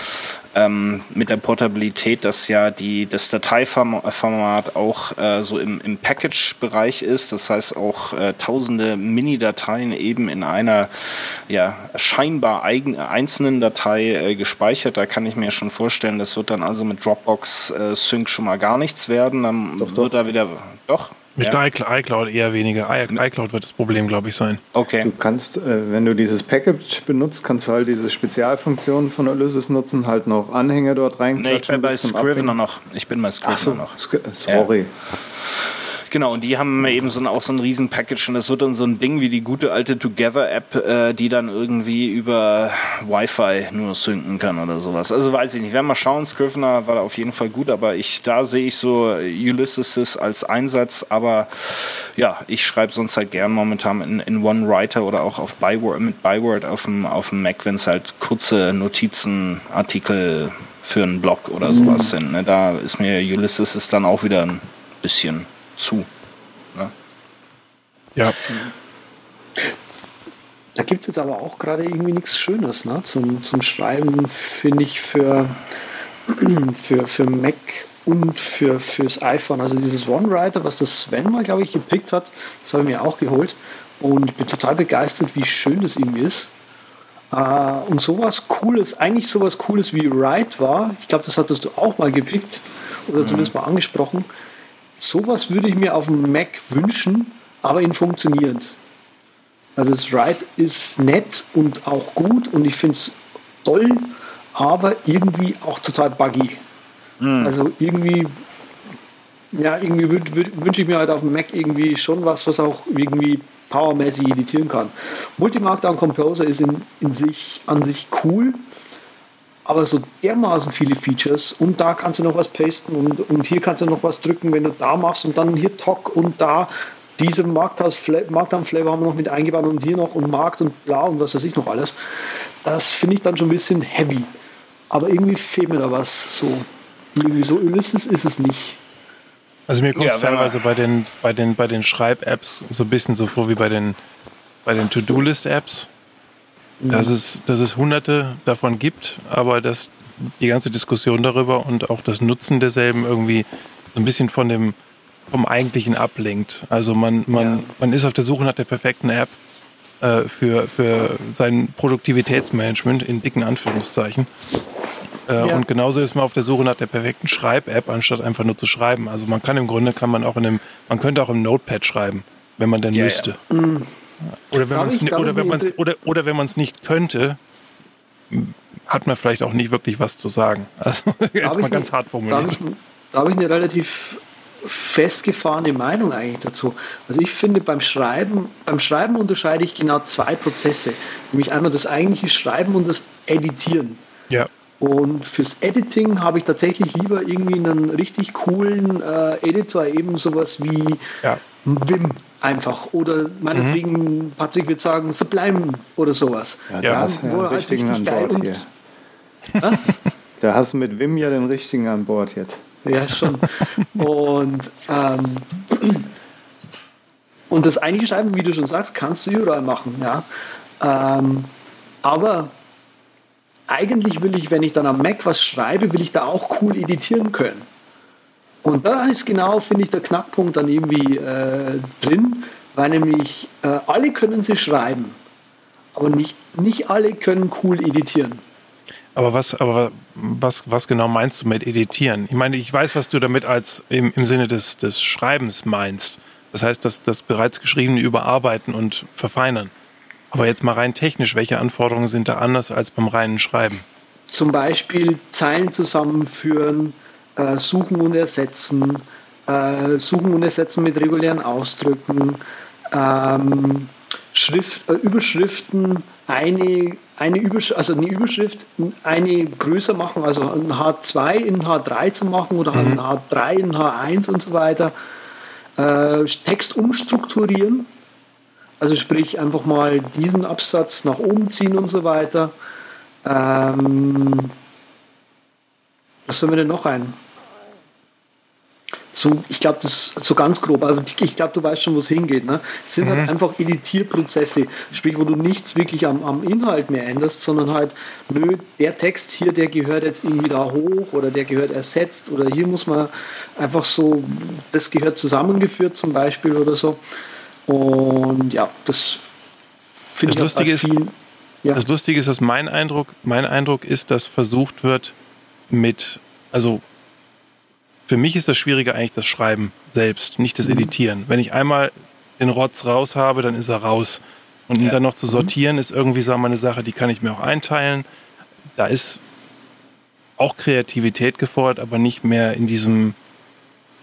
ähm, mit der Portabilität, dass ja die, das Dateiformat auch äh, so im, im Package-Bereich ist. Das heißt auch äh, tausende Mini-Dateien eben in einer ja, scheinbar eigen, einzelnen Datei äh, gespeichert. Da kann ich mir schon vorstellen, das wird dann also mit Dropbox äh, Sync schon mal gar nichts werden. Dann doch, wird da wieder. Doch, mit ja. iCloud eher weniger. iCloud wird das Problem, glaube ich, sein. Okay. Du kannst, äh, wenn du dieses Package benutzt, kannst du halt diese Spezialfunktionen von Ulysses nutzen, halt noch Anhänge dort reinklatschen. Nee, ich bin bei Scrivener noch. Ich bin bei Scrivener so, noch. Sorry. Ja. Genau, und die haben eben so ein, auch so ein riesen Package und das wird dann so ein Ding wie die gute alte Together-App, äh, die dann irgendwie über Wi-Fi nur synken kann oder sowas. Also weiß ich nicht. Wir werden mal schauen. Scrivener war da auf jeden Fall gut, aber ich, da sehe ich so Ulysses als Einsatz, aber ja, ich schreibe sonst halt gern momentan in, in OneWriter oder auch auf Byword, mit Byword auf dem, auf dem Mac, wenn es halt kurze Notizen, Artikel für einen Blog oder sowas mhm. sind. Ne? Da ist mir Ulysses ist dann auch wieder ein bisschen zu. Ne? Ja. Da gibt es jetzt aber auch gerade irgendwie nichts Schönes ne? zum, zum Schreiben, finde ich, für, für, für Mac und für, fürs iPhone. Also dieses OneWriter, was das Sven mal, glaube ich, gepickt hat, das habe ich mir auch geholt. Und ich bin total begeistert, wie schön das irgendwie ist. Uh, und sowas Cooles, eigentlich sowas Cooles wie Write war, ich glaube, das hattest du auch mal gepickt oder mhm. zumindest mal angesprochen, sowas würde ich mir auf dem Mac wünschen, aber in funktionierend. Also das Ride ist nett und auch gut und ich finde es toll, aber irgendwie auch total buggy. Mhm. Also irgendwie, ja, irgendwie wünsche ich mir halt auf dem Mac irgendwie schon was, was auch irgendwie powermäßig editieren kann. Multimarkdown Composer ist in, in sich, an sich cool, aber so dermaßen viele Features und da kannst du noch was pasten und, und hier kannst du noch was drücken, wenn du da machst und dann hier Talk und da diese Markdown-Flavor haben wir noch mit eingebaut und hier noch und Markt und bla und was weiß ich noch alles. Das finde ich dann schon ein bisschen heavy. Aber irgendwie fehlt mir da was. So, irgendwie so Ulysses ist es nicht. Also mir kommt es ja, teilweise bei den, bei den, bei den Schreib-Apps so ein bisschen so vor wie bei den, bei den To-Do-List-Apps dass es, dass es hunderte davon gibt, aber dass die ganze Diskussion darüber und auch das Nutzen derselben irgendwie so ein bisschen von dem, vom Eigentlichen ablenkt. Also man, man, ja. man ist auf der Suche nach der perfekten App äh, für, für sein Produktivitätsmanagement in dicken Anführungszeichen. Äh, Ja. Und genauso ist man auf der Suche nach der perfekten Schreib-App, anstatt einfach nur zu schreiben. Also man kann im Grunde, kann man auch in einem, man könnte auch im Notepad schreiben, wenn man denn Ja, müsste. Oder wenn man es oder wenn man oder, oder wenn man es nicht könnte, hat man vielleicht auch nicht wirklich was zu sagen. Also jetzt mal ganz eine- hart Da formuliert. habe ich, da habe ich eine relativ festgefahrene Meinung eigentlich dazu. Also ich finde beim Schreiben, beim Schreiben unterscheide ich genau zwei Prozesse. Nämlich einmal das eigentliche Schreiben und das Editieren. Ja. Und fürs Editing habe ich tatsächlich lieber irgendwie einen richtig coolen äh, Editor, eben sowas wie Ja. Vim einfach. Oder meinetwegen, Patrick wird sagen, Sublime oder sowas. Ja, Ja. hast du ja Wo halt an richtig geil Bord und- hier. Da hast du mit Wim ja den richtigen an Bord jetzt. Ja, schon. Und, ähm, und das eigentliche Schreiben, wie du schon sagst, kannst du überall machen. Ja. Ähm, aber eigentlich will ich, wenn ich dann am Mac was schreibe, will ich da auch cool editieren können. Und da ist genau, finde ich, der Knackpunkt dann irgendwie äh, drin, weil nämlich äh, alle können sie schreiben, aber nicht, nicht alle können cool editieren. Aber was, aber was, was genau meinst du mit editieren? Ich meine, ich weiß, was du damit als im, im Sinne des, des Schreibens meinst. Das heißt, das, das bereits Geschriebene überarbeiten und verfeinern. Aber jetzt mal rein technisch, welche Anforderungen sind da anders als beim reinen Schreiben? zum Beispiel Zeilen zusammenführen, äh, suchen und ersetzen, äh, suchen und ersetzen mit regulären Ausdrücken, ähm, Schrift, äh, Überschriften, eine, eine Übersch also eine Überschrift, eine größer machen, also ein H2 in H3 zu machen oder ein H3 in H1 und so weiter. Äh, Text umstrukturieren, also sprich einfach mal diesen Absatz nach oben ziehen und so weiter. Ähm, was soll mir denn noch ein? So, ich glaube, das so ganz grob, aber ich glaube, du weißt schon, wo es hingeht. Ne? Es sind halt einfach Editierprozesse, sprich, wo du nichts wirklich am, am Inhalt mehr änderst, sondern halt, nö, der Text hier, der gehört jetzt irgendwie da hoch oder der gehört ersetzt oder hier muss man einfach so, das gehört zusammengeführt zum Beispiel oder so. Und ja, das finde ich Lustige ist-. Ja. Das Lustige ist, dass mein Eindruck, mein Eindruck ist, dass versucht wird mit, also für mich ist das Schwierige eigentlich das Schreiben selbst, nicht das Editieren. Wenn ich einmal den Rotz raus habe, dann ist er raus. Und ihn Ja. dann noch zu sortieren, ist irgendwie sagen wir, eine Sache, die kann ich mir auch einteilen. Da ist auch Kreativität gefordert, aber nicht mehr in diesem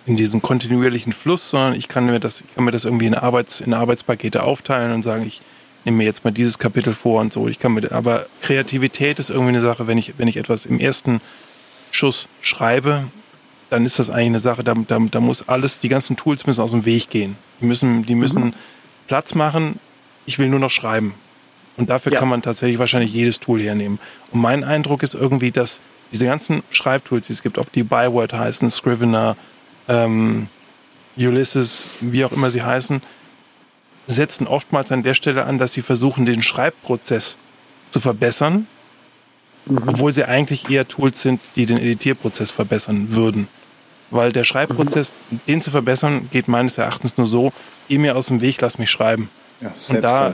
in diesem kontinuierlichen Fluss, sondern ich kann mir das, ich kann mir das irgendwie in, Arbeits, in Arbeitspakete aufteilen und sagen, ich nehme mir jetzt mal dieses Kapitel vor und so. Ich kann mir, aber Kreativität ist irgendwie eine Sache, wenn ich, wenn ich etwas im ersten Schuss schreibe, dann ist das eigentlich eine Sache, da, da, da muss alles, die ganzen Tools müssen aus dem Weg gehen. Die müssen, die müssen Platz machen. Ich will nur noch schreiben. Und dafür Ja. kann man tatsächlich wahrscheinlich jedes Tool hernehmen. Und mein Eindruck ist irgendwie, dass diese ganzen Schreibtools, die es gibt, ob die Byword heißen, Scrivener, ähm, Ulysses, wie auch immer sie heißen, setzen oftmals an der Stelle an, dass sie versuchen, den Schreibprozess zu verbessern, obwohl sie eigentlich eher Tools sind, die den Editierprozess verbessern würden. Weil der Schreibprozess, den zu verbessern, geht meines Erachtens nur so, geh mir aus dem Weg, lass mich schreiben. Ja, Und da,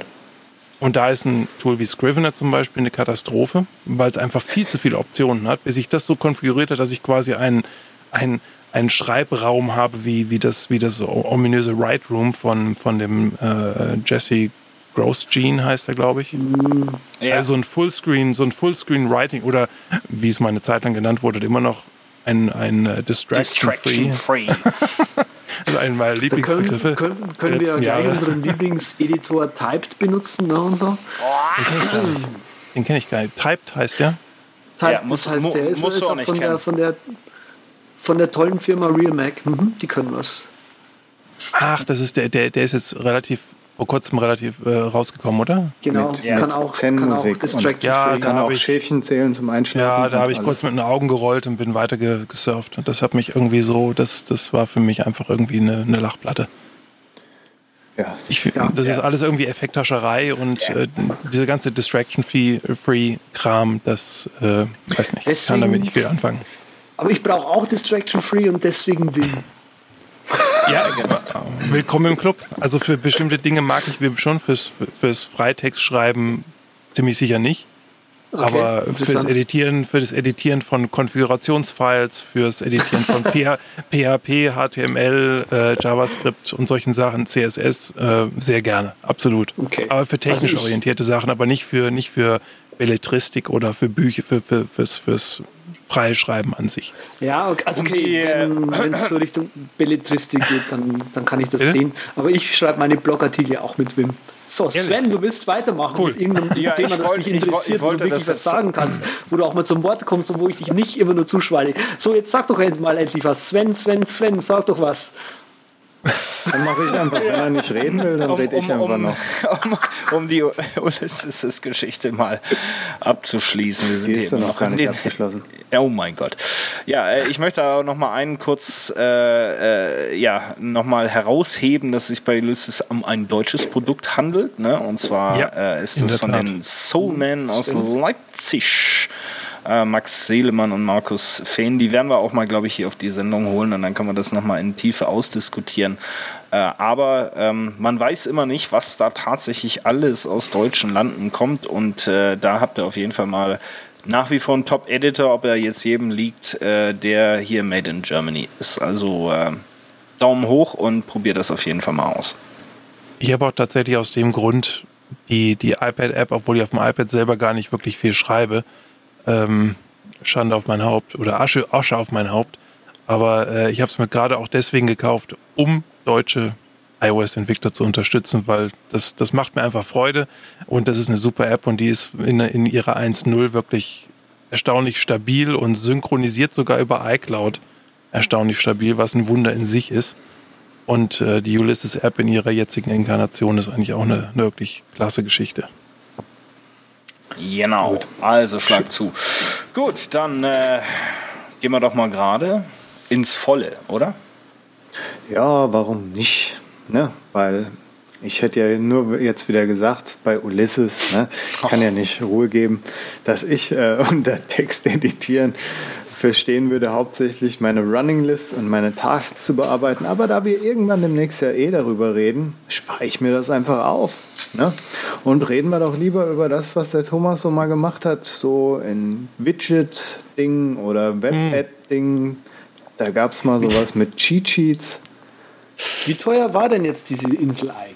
und da ist ein Tool wie Scrivener zum Beispiel eine Katastrophe, weil es einfach viel zu viele Optionen hat, bis ich das so konfiguriert habe, dass ich quasi einen, einen, einen Schreibraum habe, wie, wie das, wie das ominöse Write Room von, von dem äh, Jesse Grosjean heißt er, glaube ich. Ja. Also ein Fullscreen, so ein Fullscreen Writing oder wie es mal eine Zeit lang genannt wurde, immer noch ein, ein äh, Distraction-Free. Distraction free. Also einen meiner Da Lieblingsbegriffe. können, können, können wir ja gleich Jahre. unseren Lieblingseditor Typed benutzen ne, und so. Den kenne ich gar nicht. Den kenne ich gar nicht. Typed heißt ja. Typed, Ja, muss- das heißt, der ist, ist auch von der, kennen. von, der, von der tollen Firma Real Mac. Mhm, die können was. Ach, das ist der, der, der ist jetzt relativ, vor kurzem relativ äh, rausgekommen, oder? Genau, Mit- Ja. kann auch, kann und- Distraction Ja, Free. da Kann hab auch ich- Schäfchen zählen zum Einschlafen. Ja, da habe ich alles. kurz mit den Augen gerollt und bin weiter ge- gesurft. Und das hat mich irgendwie so, das, das war für mich einfach irgendwie eine, eine Lachplatte. Ja. Ich, Ja. das ist alles irgendwie Effekthascherei und äh, diese ganze Distraction-Free-Kram, das, äh, weiß nicht, ich kann Deswegen- damit nicht viel anfangen. Aber ich brauche auch Distraction Free und deswegen Wim. Ja, willkommen im Club. Also für bestimmte Dinge mag ich schon, fürs, fürs Freitextschreiben ziemlich sicher nicht. Okay, Aber fürs Editieren, für das Editieren von Konfigurationsfiles, fürs Editieren von PHP, HTML, äh, JavaScript und solchen Sachen, CSS, äh, sehr gerne, absolut. Okay. Aber für technisch also orientierte Sachen, aber nicht für nicht für Belletristik oder für Bücher, für, für, fürs, fürs freie Schreiben an sich. Ja, okay, also okay, wenn es so Richtung Belletristik geht, dann, dann kann ich das ja? sehen. Aber ich schreibe meine Blogartikel auch mit Wim. So, Sven, du willst weitermachen cool. mit irgendeinem ja, Thema, das wollte, dich interessiert, wo du wirklich was sagen kannst, wo du auch mal zum Wort kommst und wo ich dich nicht immer nur zuschweige. So, jetzt sag doch mal endlich was. Sven, Sven, Sven, sag doch was. Dann mache ich einfach. Wenn er nicht reden will, dann um, rede ich um, einfach um, noch. Um, um die Ulysses-Geschichte mal abzuschließen. Wir sind die ist hier noch gar nicht abgeschlossen. Oh mein Gott. Ja, äh, ich möchte auch noch mal einen kurz äh, äh, ja, noch mal herausheben, dass es sich bei Ulysses um ein deutsches Produkt handelt. Ne? Und zwar ja, äh, ist es von Tat. den Soulmen aus Leipzig äh, Max Seelemann und Markus Fehn. Die werden wir auch mal, glaube ich, hier auf die Sendung holen und dann kann man das nochmal in Tiefe ausdiskutieren. Äh, aber ähm, man weiß immer nicht, was da tatsächlich alles aus deutschen Landen kommt und äh, da habt ihr auf jeden Fall mal nach wie vor ein Top-Editor, ob er jetzt jedem liegt, äh, der hier Made in Germany ist. Also äh, Daumen hoch und probiert das auf jeden Fall mal aus. Ich habe auch tatsächlich aus dem Grund die, die iPad-App, obwohl ich auf dem iPad selber gar nicht wirklich viel schreibe, ähm, Schande auf mein Haupt oder Asche, Asche auf mein Haupt. Aber äh, ich habe es mir gerade auch deswegen gekauft, um deutsche iOS-Entwickler zu unterstützen, weil das, das macht mir einfach Freude und das ist eine super App und die ist in, in ihrer 1.0 wirklich erstaunlich stabil und synchronisiert sogar über iCloud erstaunlich stabil, was ein Wunder in sich ist. Und äh, die Ulysses-App in ihrer jetzigen Inkarnation ist eigentlich auch eine, eine wirklich klasse Geschichte. Genau. Gut. Also schlag zu. Gut, dann äh, gehen wir doch mal gerade ins Volle, oder? Ja, warum nicht? Ne? Weil ich hätte ja nur jetzt wieder gesagt, bei Ulysses, ne, kann ja nicht Ruhe geben, dass ich äh, unter Text editieren verstehen würde, hauptsächlich meine Running List und meine Tasks zu bearbeiten. Aber da wir irgendwann demnächst ja eh darüber reden, spare ich mir das einfach auf. Ne? Und reden wir doch lieber über das, was der Thomas so mal gemacht hat, so in Widget-Dingen oder Web-App-Dingen. Da gab es mal sowas mit Cheat-Sheets. Wie teuer war denn jetzt diese Insel eigentlich?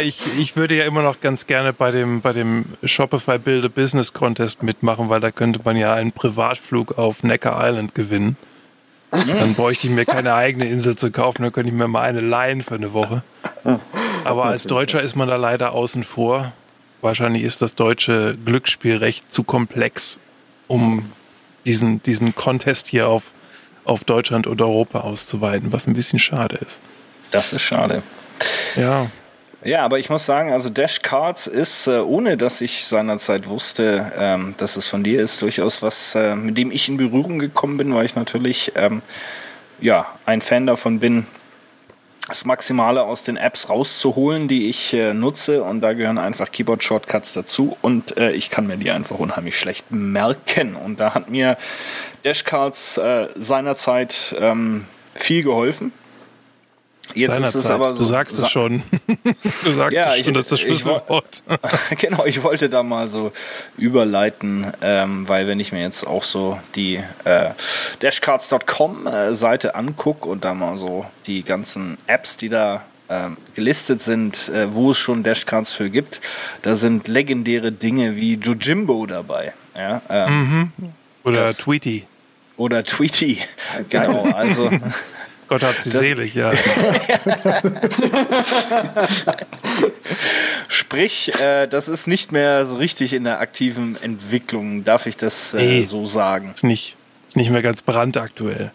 Ich, ich würde ja immer noch ganz gerne bei dem, bei dem Shopify Build a Business Contest mitmachen, weil da könnte man ja einen Privatflug auf Necker Island gewinnen. Dann bräuchte ich mir keine eigene Insel zu kaufen, dann könnte ich mir mal eine leihen für eine Woche. Aber als Deutscher ist man da leider außen vor. Wahrscheinlich ist das deutsche Glücksspielrecht zu komplex, um diesen, diesen Contest hier auf, auf Deutschland und Europa auszuweiten, was ein bisschen schade ist. Das ist schade. Ja. Ja, aber ich muss sagen, also Dash Cards ist, äh, ohne dass ich seinerzeit wusste, ähm, dass es von dir ist, durchaus was, äh, mit dem ich in Berührung gekommen bin, weil ich natürlich ähm, ja, ein Fan davon bin, das Maximale aus den Apps rauszuholen, die ich äh, nutze. Und da gehören einfach Keyboard-Shortcuts dazu. Und ich kann mir die einfach unheimlich schlecht merken. Und da hat mir Dashcards äh, seinerzeit ähm, viel geholfen. Jetzt ist es aber so, du sagst es schon. du sagst ja, es schon, ich, das ist das Schlüsselwort. genau, ich wollte da mal so überleiten, ähm, weil wenn ich mir jetzt auch so die äh, Dashcards.com äh, Seite angucke und da mal so die ganzen Apps, die da ähm, gelistet sind, äh, wo es schon Dashcards für gibt, da sind legendäre Dinge wie Jojimbo dabei. Ja, ähm, mhm. Oder das, Tweety. Oder Tweety, genau. Also Gott hat sie das selig, ja. Sprich, äh, das ist nicht mehr so richtig in der aktiven Entwicklung, darf ich das äh, nee, so sagen? Ist nicht, ist nicht mehr ganz brandaktuell.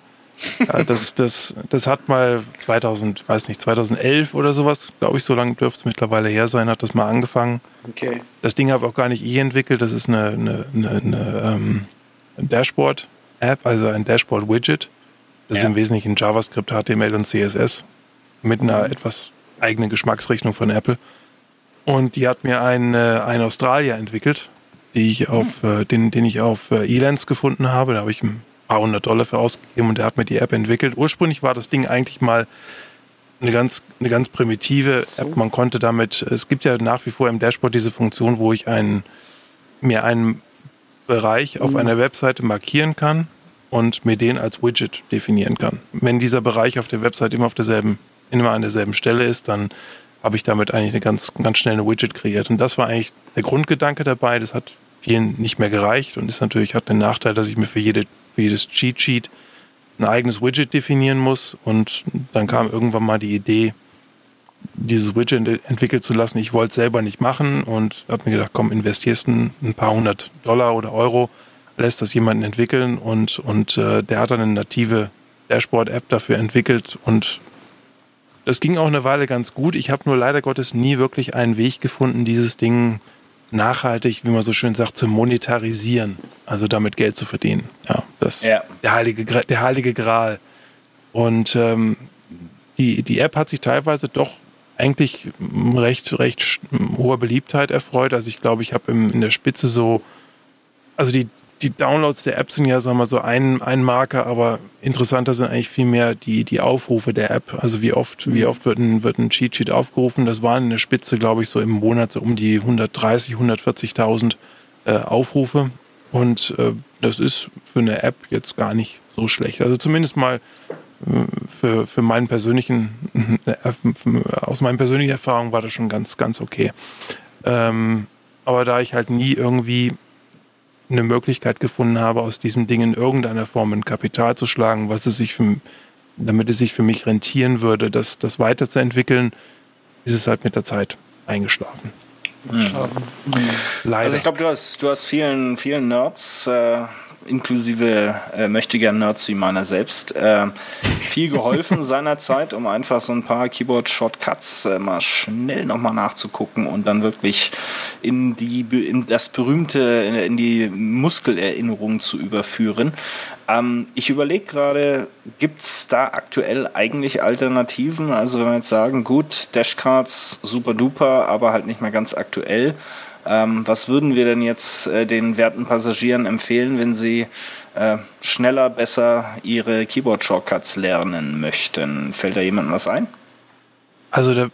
ja, das, das, das hat mal 2000, weiß nicht, 2011 oder sowas, glaube ich, so lange dürfte es mittlerweile her sein, hat das mal angefangen. Okay. Das Ding habe auch gar nicht ich entwickelt, das ist eine, eine, eine, eine ähm, Dashboard-App, also ein Dashboard-Widget das ja. ist im Wesentlichen JavaScript, HTML und CSS mit einer mhm. etwas eigenen Geschmacksrichtung von Apple. Und die hat mir ein, äh, ein Australier entwickelt, die ich mhm. auf, äh, den, den ich auf äh, Elance gefunden habe. Da habe ich ein paar hundert Dollar für ausgegeben und der hat mir die App entwickelt. Ursprünglich war das Ding eigentlich mal eine ganz, eine ganz primitive so. App. Man konnte damit, es gibt ja nach wie vor im Dashboard diese Funktion, wo ich einen, mir einen Bereich auf mhm. einer Webseite markieren kann und mir den als Widget definieren kann. Wenn dieser Bereich auf der Webseite immer auf derselben, immer an derselben Stelle ist, dann habe ich damit eigentlich eine ganz, ganz schnelle Widget kreiert. Und das war eigentlich der Grundgedanke dabei. Das hat vielen nicht mehr gereicht und ist natürlich, hat den Nachteil, dass ich mir für, jede, für jedes Cheat Sheet ein eigenes Widget definieren muss. Und dann kam irgendwann mal die Idee, dieses Widget entwickelt zu lassen. Ich wollte es selber nicht machen und habe mir gedacht, komm, investierst ein paar hundert Dollar oder Euro, lässt das jemanden entwickeln und, und äh, der hat dann eine native Dashboard-App dafür entwickelt und das ging auch eine Weile ganz gut. Ich habe nur leider Gottes nie wirklich einen Weg gefunden, dieses Ding nachhaltig, wie man so schön sagt, zu monetarisieren, also damit Geld zu verdienen. Ja, das ja. der heilige der heilige Gral. Und ähm, die die App hat sich teilweise doch eigentlich recht recht hoher Beliebtheit erfreut. Also ich glaube, ich habe in der Spitze so also die die Downloads der App sind ja, sagen wir mal, so ein, ein Marker, aber interessanter sind eigentlich viel mehr die, die Aufrufe der App. Also wie oft, wie oft wird ein, wird ein Cheat Sheet aufgerufen. Das waren in der Spitze, glaube ich, so im Monat so um die 130, 140.000 äh, Aufrufe. Und äh, das ist für eine App jetzt gar nicht so schlecht. Also zumindest mal äh, für, für meinen persönlichen, äh, aus meinen persönlichen Erfahrungen war das schon ganz, ganz okay. Ähm, aber da ich halt nie irgendwie eine Möglichkeit gefunden habe, aus diesem Ding in irgendeiner Form ein Kapital zu schlagen, was es sich für, damit es sich für mich rentieren würde, das, das weiterzuentwickeln, ist es halt mit der Zeit eingeschlafen. Mhm. Leider. Also ich glaube, du hast, du hast vielen, vielen Nerds äh, inklusive äh, möchtegern Nerds wie meiner selbst, äh, viel geholfen seinerzeit, um einfach so ein paar Keyboard-Shortcuts äh, mal schnell nochmal nachzugucken und dann wirklich in die in das berühmte, in die Muskelerinnerung zu überführen. Ähm, ich überlege gerade, gibt es da aktuell eigentlich Alternativen? Also wenn wir jetzt sagen, gut, Dashcards super duper, aber halt nicht mehr ganz aktuell. Ähm, was würden wir denn jetzt äh, den werten Passagieren empfehlen, wenn sie äh, schneller, besser ihre Keyboard-Shortcuts lernen möchten? Fällt da jemandem was ein? Also da,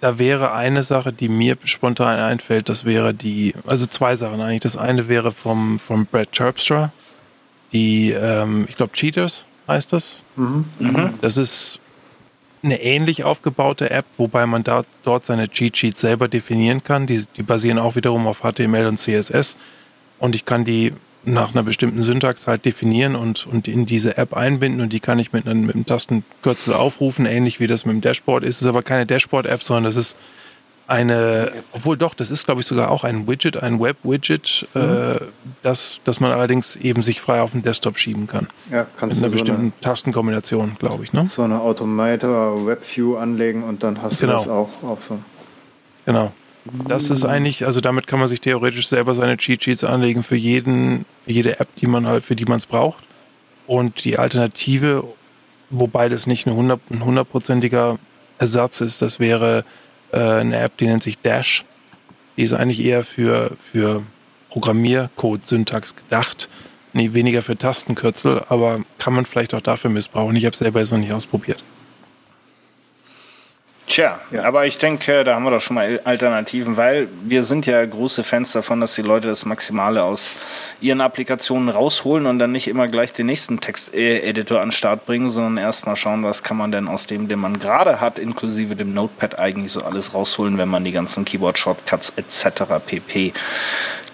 da wäre eine Sache, die mir spontan einfällt, das wäre die, also zwei Sachen eigentlich. Das eine wäre vom, vom Brad Terpstra, die, ähm, ich glaube, Cheaters heißt das. Mhm. Mhm. Das ist eine ähnlich aufgebaute App, wobei man da, dort seine Cheat Sheets selber definieren kann. Die, die basieren auch wiederum auf HTML und CSS. Und ich kann die nach einer bestimmten Syntax halt definieren und, und in diese App einbinden und die kann ich mit einem, mit einem Tastenkürzel aufrufen, ähnlich wie das mit dem Dashboard ist. Es ist aber keine Dashboard-App, sondern das ist eine, obwohl doch, das ist glaube ich sogar auch ein Widget, ein Web-Widget, mhm. äh, das, das man allerdings eben sich frei auf den Desktop schieben kann. Ja, kannst Mit einer so bestimmten eine, Tastenkombination, glaube ich. Ne? So eine Automator Webview anlegen und dann hast genau. du das auch auf so. Genau. Das ist eigentlich, also damit kann man sich theoretisch selber seine Cheat Sheets anlegen für jeden, für jede App, die man halt, für die man es braucht. Und die Alternative, wobei das nicht ein hundertprozentiger Ersatz ist, das wäre äh, eine App, die nennt sich Dash. Die ist eigentlich eher für, für Programmiercode-Syntax gedacht. Nee, weniger für Tastenkürzel, aber kann man vielleicht auch dafür missbrauchen. Ich habe es selber jetzt noch nicht ausprobiert. Tja, ja. aber ich denke, da haben wir doch schon mal Alternativen, weil wir sind ja große Fans davon, dass die Leute das Maximale aus ihren Applikationen rausholen und dann nicht immer gleich den nächsten Texteditor an den Start bringen, sondern erstmal schauen, was kann man denn aus dem, den man gerade hat, inklusive dem Notepad eigentlich so alles rausholen, wenn man die ganzen Keyboard-Shortcuts etc. pp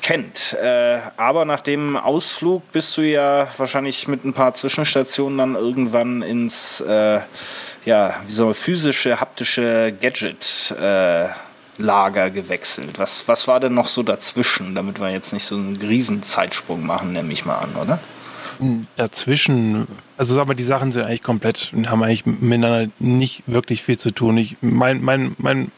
kennt. Äh, aber nach dem Ausflug bist du ja wahrscheinlich mit ein paar Zwischenstationen dann irgendwann ins äh, ja, wie so physische, haptische Gadget-Lager äh, gewechselt. Was, was war denn noch so dazwischen, damit wir jetzt nicht so einen Riesenzeitsprung machen, nehme ich mal an, oder? Dazwischen, also sag mal, die Sachen sind eigentlich komplett, haben eigentlich miteinander nicht wirklich viel zu tun. Ich, mein, mein, mein,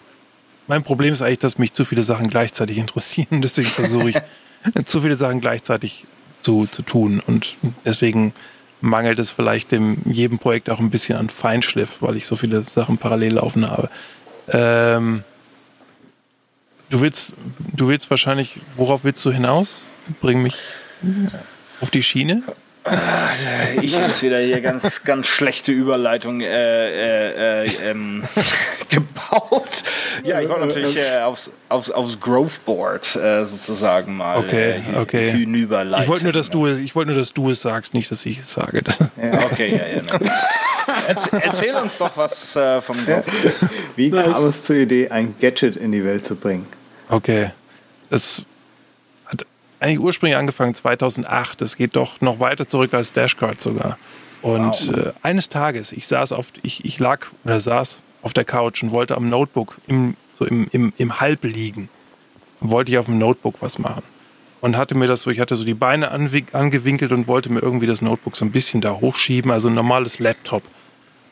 mein Problem ist eigentlich, dass mich zu viele Sachen gleichzeitig interessieren. Deswegen versuche ich, zu viele Sachen gleichzeitig zu, zu tun. Und deswegen mangelt es vielleicht dem jedem Projekt auch ein bisschen an Feinschliff, weil ich so viele Sachen parallel laufen habe. Ähm, du willst, du willst wahrscheinlich, worauf willst du hinaus? Bring mich auf die Schiene. Äh, ich jetzt wieder hier ganz, ganz schlechte Überleitung äh, äh, äh, ähm, gebaut. Ja, ich wollte natürlich äh, aufs, aufs, aufs Growth Board äh, sozusagen mal okay, äh, okay. hinüberleiten. Ich wollte nur, dass du es, ich wollte nur, dass du es sagst, nicht, dass ich es sage. Okay, ja, ja. Ne. Erzähl, erzähl uns doch was äh, vom Growth Board. Wie kam es zur Idee, ein Gadget in die Welt zu bringen? Okay, das eigentlich ursprünglich angefangen 2008. Das geht doch noch weiter zurück als Dashcard sogar. Und wow. äh, eines Tages, ich saß auf, ich, ich lag oder saß auf der Couch und wollte am Notebook im, so im, im, im Halb liegen. Wollte ich auf dem Notebook was machen. Und hatte mir das so, ich hatte so die Beine angewinkelt und wollte mir irgendwie das Notebook so ein bisschen da hochschieben, also ein normales Laptop.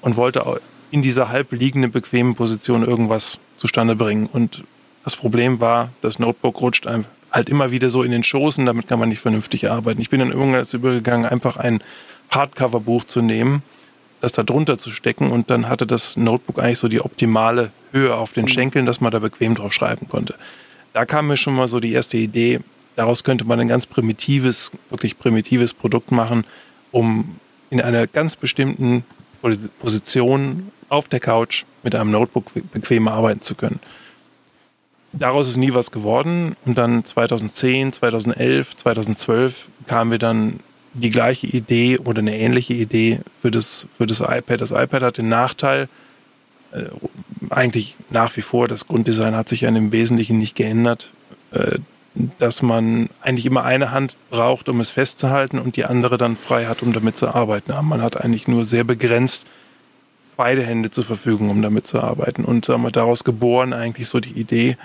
Und wollte in dieser halb liegenden, bequemen Position irgendwas zustande bringen. Und das Problem war, das Notebook rutscht halt immer wieder so in den Schoßen, damit kann man nicht vernünftig arbeiten. Ich bin dann irgendwann dazu übergegangen, einfach ein Hardcover-Buch zu nehmen, das da drunter zu stecken und dann hatte das Notebook eigentlich so die optimale Höhe auf den Schenkeln, dass man da bequem drauf schreiben konnte. Da kam mir schon mal so die erste Idee, daraus könnte man ein ganz primitives, wirklich primitives Produkt machen, um in einer ganz bestimmten Position auf der Couch mit einem Notebook bequem arbeiten zu können. Daraus ist nie was geworden und dann 2010, 2011, 2012 kamen wir dann die gleiche Idee oder eine ähnliche Idee für das, für das iPad. Das iPad hat den Nachteil, äh, eigentlich nach wie vor, das Grunddesign hat sich ja im Wesentlichen nicht geändert, äh, dass man eigentlich immer eine Hand braucht, um es festzuhalten und die andere dann frei hat, um damit zu arbeiten. Aber man hat eigentlich nur sehr begrenzt beide Hände zur Verfügung, um damit zu arbeiten. Und sagen wir, daraus geboren eigentlich so die Idee,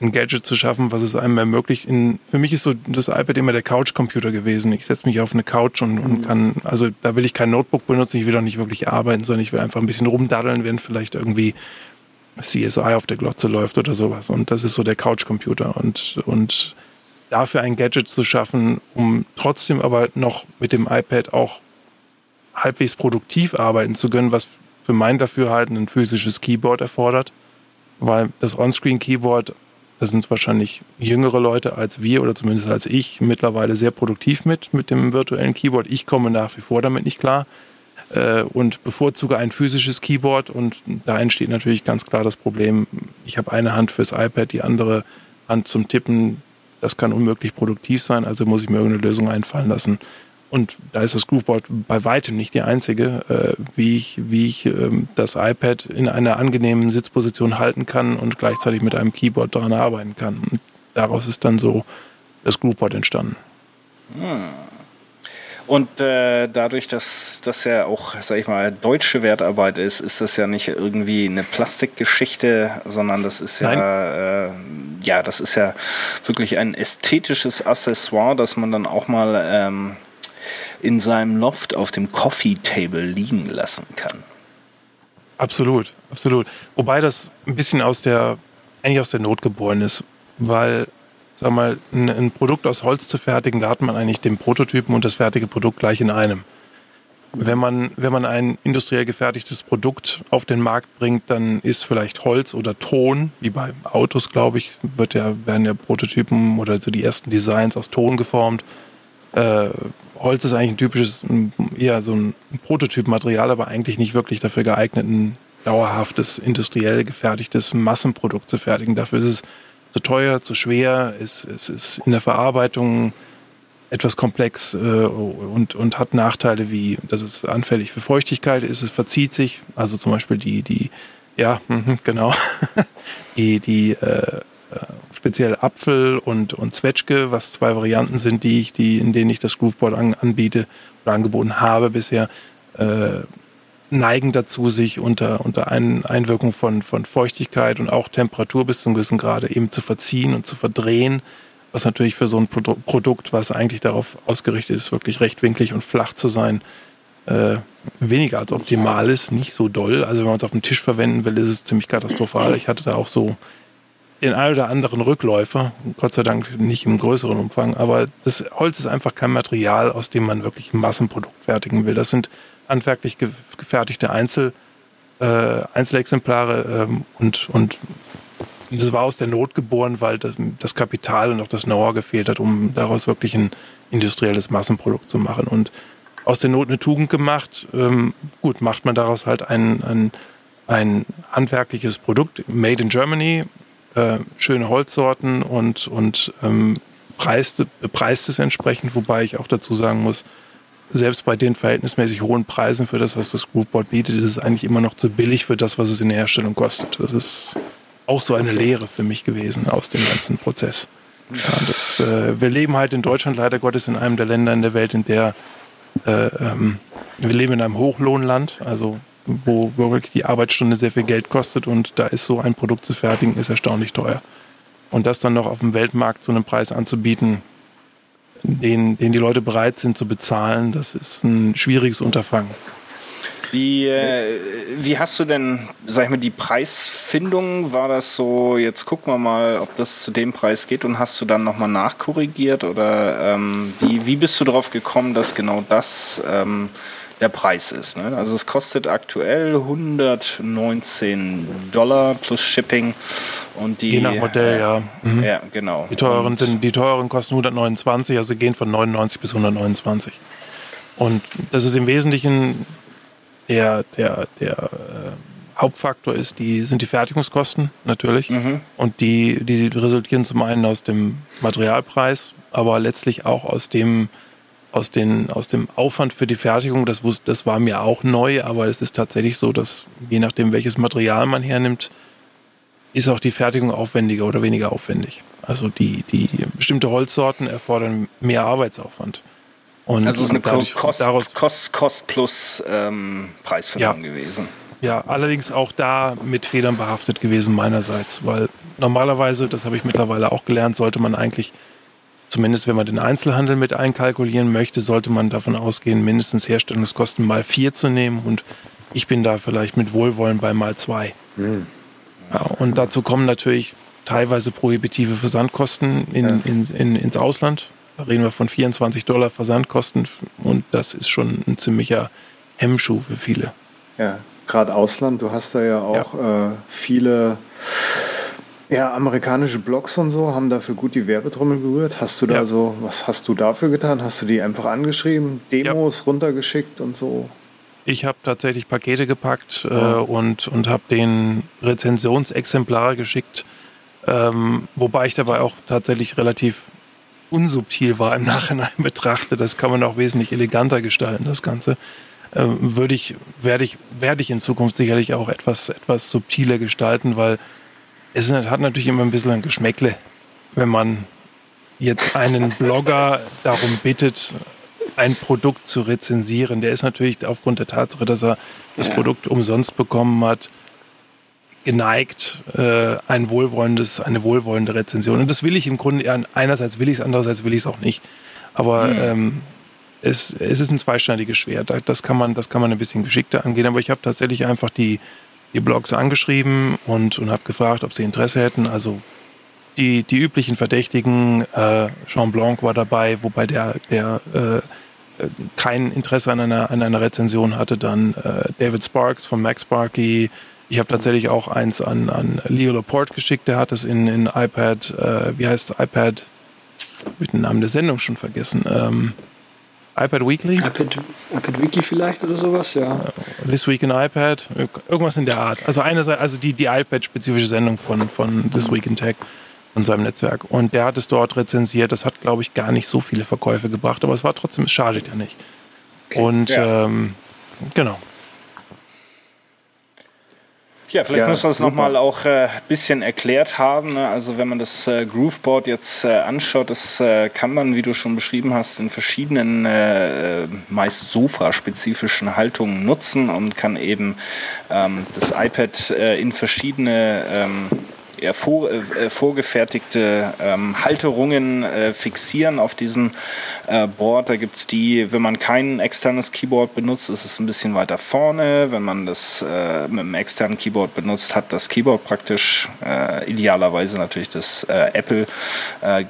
ein Gadget zu schaffen, was es einem ermöglicht. In, für mich ist so das iPad immer der Couch-Computer gewesen. Ich setze mich auf eine Couch und, und, kann, also da will ich kein Notebook benutzen, ich will auch nicht wirklich arbeiten, sondern ich will einfach ein bisschen rumdaddeln, wenn vielleicht irgendwie CSI auf der Glotze läuft oder sowas. Und das ist so der Couch-Computer. Und, und dafür ein Gadget zu schaffen, um trotzdem aber noch mit dem iPad auch halbwegs produktiv arbeiten zu können, was für mein Dafürhalten ein physisches Keyboard erfordert, weil das On-Screen-Keyboard da sind wahrscheinlich jüngere Leute als wir oder zumindest als ich mittlerweile sehr produktiv mit, mit dem virtuellen Keyboard. Ich komme nach wie vor damit nicht klar äh, und bevorzuge ein physisches Keyboard und da entsteht natürlich ganz klar das Problem, ich habe eine Hand fürs iPad, die andere Hand zum Tippen. Das kann unmöglich produktiv sein, also muss ich mir irgendeine Lösung einfallen lassen. Und da ist das Grooveboard bei weitem nicht die einzige, äh, wie ich, wie ich ähm, das iPad in einer angenehmen Sitzposition halten kann und gleichzeitig mit einem Keyboard daran arbeiten kann. Und daraus ist dann so das Grooveboard entstanden. Hm. Und äh, dadurch, dass das ja auch, sag ich mal, deutsche Wertarbeit ist, ist das ja nicht irgendwie eine Plastikgeschichte, sondern das ist ja, äh, ja, das ist ja wirklich ein ästhetisches Accessoire, das man dann auch mal ähm, in seinem Loft auf dem Coffee Table liegen lassen kann. Absolut, absolut. Wobei das ein bisschen aus der, eigentlich aus der Not geboren ist, weil, sag mal, ein, ein Produkt aus Holz zu fertigen, da hat man eigentlich den Prototypen und das fertige Produkt gleich in einem. Wenn man, wenn man ein industriell gefertigtes Produkt auf den Markt bringt, dann ist vielleicht Holz oder Ton, wie bei Autos, glaube ich, wird ja, werden ja Prototypen oder so die ersten Designs aus Ton geformt. Äh, Holz ist eigentlich ein typisches, eher so ein Prototypmaterial, aber eigentlich nicht wirklich dafür geeignet, ein dauerhaftes, industriell gefertigtes Massenprodukt zu fertigen. Dafür ist es zu teuer, zu schwer, es, es ist in der Verarbeitung etwas komplex äh, und, und hat Nachteile wie, dass es anfällig für Feuchtigkeit ist, es verzieht sich, also zum Beispiel die, die, ja, genau, die, die äh, äh, speziell Apfel und, und Zwetschge, was zwei Varianten sind, die ich, die, in denen ich das Grooveboard an, anbiete oder angeboten habe bisher, äh, neigen dazu, sich unter, unter ein, Einwirkung von, von Feuchtigkeit und auch Temperatur bis zum gewissen Grade eben zu verziehen und zu verdrehen, was natürlich für so ein Produ Produkt, was eigentlich darauf ausgerichtet ist, wirklich rechtwinklig und flach zu sein, äh, weniger als optimal ist, nicht so doll. Also wenn man es auf dem Tisch verwenden will, ist es ziemlich katastrophal. Ich hatte da auch so den ein oder anderen Rückläufer, Gott sei Dank nicht im größeren Umfang, aber das Holz ist einfach kein Material, aus dem man wirklich ein Massenprodukt fertigen will. Das sind handwerklich gefertigte Einzel, äh, Einzelexemplare ähm, und, und das war aus der Not geboren, weil das, das Kapital und auch das Know-how gefehlt hat, um daraus wirklich ein industrielles Massenprodukt zu machen. Und aus der Not eine Tugend gemacht. Ähm, gut, macht man daraus halt ein, ein, ein handwerkliches Produkt, made in Germany, äh, schöne Holzsorten und, und ähm, preist, bepreist es entsprechend, wobei ich auch dazu sagen muss, selbst bei den verhältnismäßig hohen Preisen für das, was das Grooveboard bietet, ist es eigentlich immer noch zu billig für das, was es in der Herstellung kostet. Das ist auch so eine Lehre für mich gewesen aus dem ganzen Prozess. Ja, das, äh, wir leben halt in Deutschland leider Gottes in einem der Länder in der Welt, in der äh, ähm, wir leben in einem Hochlohnland, also wo wirklich die Arbeitsstunde sehr viel Geld kostet und da ist so ein Produkt zu fertigen, ist erstaunlich teuer. Und das dann noch auf dem Weltmarkt zu einem Preis anzubieten, den, den die Leute bereit sind zu bezahlen, das ist ein schwieriges Unterfangen. Wie, äh, wie hast du denn, sag ich mal, die Preisfindung? War das so, jetzt gucken wir mal, ob das zu dem Preis geht und hast du dann nochmal nachkorrigiert? Oder ähm, wie, wie bist du darauf gekommen, dass genau das ähm, der Preis ist? Ne? Also es kostet aktuell 119 Dollar plus Shipping und die. Je nach Modell, äh, ja. Mhm. Ja, genau. Die teuren, und, sind, die teuren kosten 129, also gehen von 99 bis 129. Und das ist im Wesentlichen der, der, der äh, Hauptfaktor ist, die, sind die Fertigungskosten natürlich. Mhm. Und die, die resultieren zum einen aus dem Materialpreis, aber letztlich auch aus dem, aus, den, aus dem Aufwand für die Fertigung. Das, das war mir auch neu, aber es ist tatsächlich so, dass je nachdem, welches Material man hernimmt, ist auch die Fertigung aufwendiger oder weniger aufwendig. Also die, die bestimmte Holzsorten erfordern mehr Arbeitsaufwand. Und also es ist eine dadurch, Kost, daraus, Kost, Kost plus ähm, Preisfindung ja. gewesen. Ja, allerdings auch da mit Fehlern behaftet gewesen meinerseits, weil normalerweise, das habe ich mittlerweile auch gelernt, sollte man eigentlich, zumindest wenn man den Einzelhandel mit einkalkulieren möchte, sollte man davon ausgehen, mindestens Herstellungskosten mal vier zu nehmen und ich bin da vielleicht mit Wohlwollen bei mal zwei. Mhm. Ja, und dazu kommen natürlich teilweise prohibitive Versandkosten in, ja. in, in, ins Ausland, da reden wir von 24 Dollar Versandkosten und das ist schon ein ziemlicher Hemmschuh für viele. Ja, gerade Ausland, du hast da ja auch ja. Äh, viele ja, amerikanische Blogs und so haben dafür gut die Werbetrommel gerührt. Hast du da ja. so, was hast du dafür getan? Hast du die einfach angeschrieben, Demos ja. runtergeschickt und so? Ich habe tatsächlich Pakete gepackt äh, und, und habe den Rezensionsexemplare geschickt, ähm, wobei ich dabei auch tatsächlich relativ unsubtil war im Nachhinein betrachtet. Das kann man auch wesentlich eleganter gestalten, das Ganze. Ähm, würde ich, werde ich, werde ich in Zukunft sicherlich auch etwas, etwas subtiler gestalten, weil es hat natürlich immer ein bisschen ein Geschmäckle, wenn man jetzt einen Blogger darum bittet, ein Produkt zu rezensieren. Der ist natürlich aufgrund der Tatsache, dass er das Produkt umsonst bekommen hat, geneigt, äh, ein wohlwollendes, eine wohlwollende Rezension. Und das will ich im Grunde, einerseits will ich es, andererseits will ich es auch nicht. Aber mhm. ähm, es, es ist ein zweischneidiges Schwert. Das kann man, das kann man ein bisschen geschickter angehen. Aber ich habe tatsächlich einfach die, die Blogs angeschrieben und, und habe gefragt, ob sie Interesse hätten. Also die, die üblichen Verdächtigen, äh, Jean Blanc war dabei, wobei der, der äh, kein Interesse an einer, an einer Rezension hatte. Dann äh, David Sparks von Max Sparky, ich habe tatsächlich auch eins an, an Leo Laporte geschickt, der hat es in, in iPad, äh, wie heißt es, iPad, habe ich den Namen der Sendung schon vergessen, ähm, iPad Weekly? iPad, iPad Weekly vielleicht oder sowas, ja. This Week in iPad, irgendwas in der Art. Also einerseits, also die, die iPad-spezifische Sendung von, von This Week in Tech von seinem Netzwerk. Und der hat es dort rezensiert. Das hat, glaube ich, gar nicht so viele Verkäufe gebracht, aber es war trotzdem, es schadet ja nicht. Okay. Und ja. ähm, genau. Ja, vielleicht ja, muss man es nochmal auch ein äh, bisschen erklärt haben. Ne? Also wenn man das äh, Grooveboard jetzt äh, anschaut, das äh, kann man, wie du schon beschrieben hast, in verschiedenen, äh, meist Sofa-spezifischen Haltungen nutzen und kann eben ähm, das iPad äh, in verschiedene ähm, ja, vor, äh, vorgefertigte ähm, Halterungen äh, fixieren auf diesem äh, Board. Da gibt es die, wenn man kein externes Keyboard benutzt, ist es ein bisschen weiter vorne. Wenn man das äh, mit einem externen Keyboard benutzt, hat das Keyboard praktisch äh, idealerweise natürlich das äh, Apple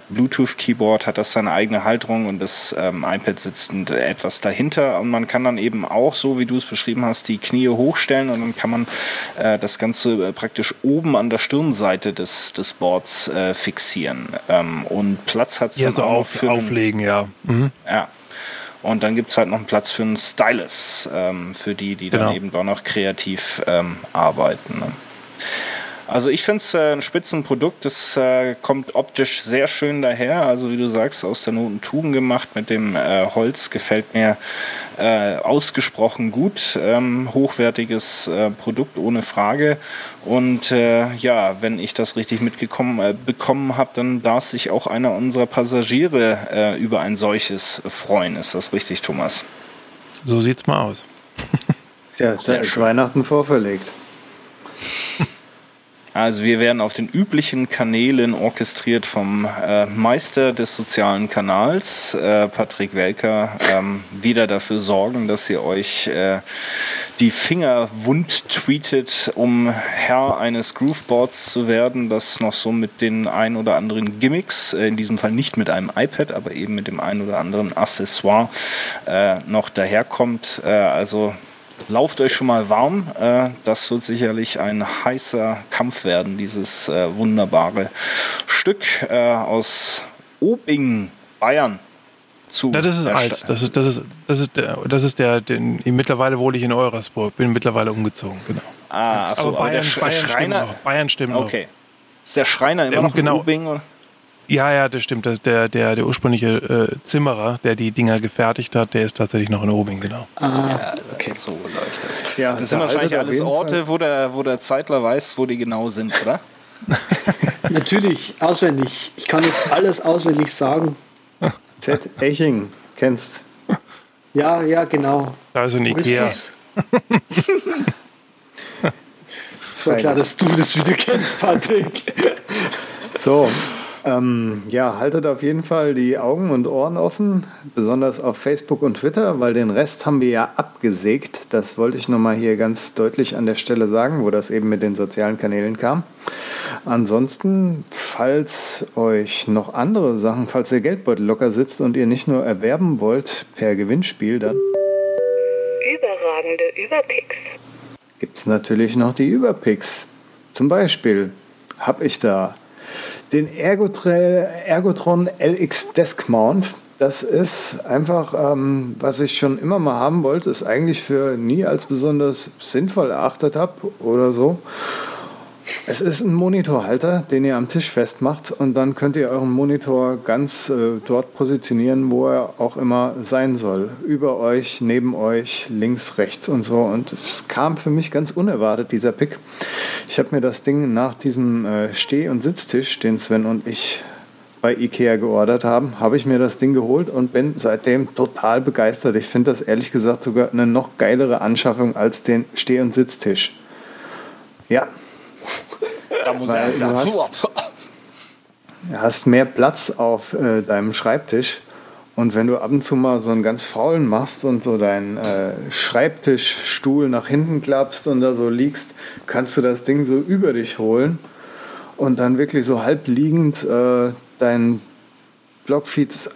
Bluetooth Keyboard, hat das seine eigene Halterung und das ähm, iPad sitzt etwas dahinter. Und man kann dann eben auch, so wie du es beschrieben hast, die Knie hochstellen und dann kann man das Ganze praktisch oben an der Stirnseite Seite des, des Boards äh, fixieren. Ähm, und Platz hat es Ja, so auf, auflegen, ja. Mhm. Ja. Und dann gibt es halt noch einen Platz für einen Stylus, ähm, für die, die dann Genau. eben doch noch kreativ ähm, arbeiten. Ne? Also ich finde es äh, ein Spitzenprodukt, das äh, kommt optisch sehr schön daher, also wie du sagst, aus der Not ein Tugend gemacht mit dem äh, Holz, gefällt mir äh, ausgesprochen gut, ähm, hochwertiges äh, Produkt ohne Frage. Und äh, ja, wenn ich das richtig mitgekommen äh, bekommen habe, dann darf sich auch einer unserer Passagiere äh, über ein solches freuen, ist das richtig, Thomas? So sieht's mal aus. Ja, ist Weihnachten vorverlegt. Also wir werden auf den üblichen Kanälen orchestriert vom äh, Meister des sozialen Kanals, äh, Patrick Welker, ähm, wieder dafür sorgen, dass ihr euch äh, die Finger wund tweetet, um Herr eines Grooveboards zu werden, das noch so mit den ein oder anderen Gimmicks, äh, in diesem Fall nicht mit einem iPad, aber eben mit dem ein oder anderen Accessoire äh, noch daherkommt. Äh, also Lauft euch schon mal warm. Äh, das wird sicherlich ein heißer Kampf werden, dieses äh, wunderbare Stück äh, aus Obing, Bayern. Zu Na, das ist alt. Das ist, das ist, das ist der, das ist der, den, mittlerweile wohne ich in Eurasburg, bin mittlerweile umgezogen, genau. Ah, achso, aber aber der Bayern, Sch Bayern stimmt Schreiner. noch. Bayern stimmt noch. Okay. Ist der Schreiner immer Ja, noch in genau. Obing? Oder? Ja, ja, das stimmt. Das der, der, der ursprüngliche äh, Zimmerer, der die Dinger gefertigt hat, der ist tatsächlich noch in Obing, genau. Ah, okay. So läuft das. Ja, das sind wahrscheinlich alles Orte, wo der, wo der Zeitler weiß, wo die genau sind, oder? Natürlich, auswendig. Ich kann jetzt alles auswendig sagen. Z. Eching, kennst. Ja, ja, genau. Da ist ein Ikea. das? Es war klar, dass du das wieder kennst, Patrick. So, ähm, ja, haltet auf jeden Fall die Augen und Ohren offen, besonders auf Facebook und Twitter, weil den Rest haben wir ja abgesägt. Das wollte ich nochmal hier ganz deutlich an der Stelle sagen, wo das eben mit den sozialen Kanälen kam. Ansonsten, falls euch noch andere Sachen, falls der Geldbeutel locker sitzt und ihr nicht nur erwerben wollt per Gewinnspiel, dann Überragende Überpicks. gibt es natürlich noch die Überpicks. Zum Beispiel habe ich da den Ergotron LX Desk Mount. Das ist einfach, ähm, was ich schon immer mal haben wollte, ist eigentlich für nie als besonders sinnvoll erachtet habe oder so. Es ist ein Monitorhalter, den ihr am Tisch festmacht und dann könnt ihr euren Monitor ganz äh, dort positionieren, wo er auch immer sein soll. Über euch, neben euch, links, rechts und so. Und es kam für mich ganz unerwartet, dieser Pick. Ich habe mir das Ding nach diesem äh, Steh- und Sitztisch, den Sven und ich bei Ikea geordert haben, habe ich mir das Ding geholt und bin seitdem total begeistert. Ich finde das ehrlich gesagt sogar eine noch geilere Anschaffung als den Steh- und Sitztisch. Ja, Da muss Weil er du hast- Du hast mehr Platz auf äh, deinem Schreibtisch. Und wenn du ab und zu mal so einen ganz faulen machst und so deinen äh, Schreibtischstuhl nach hinten klappst und da so liegst, kannst du das Ding so über dich holen und dann wirklich so halb liegend äh, deinen Blockfeeds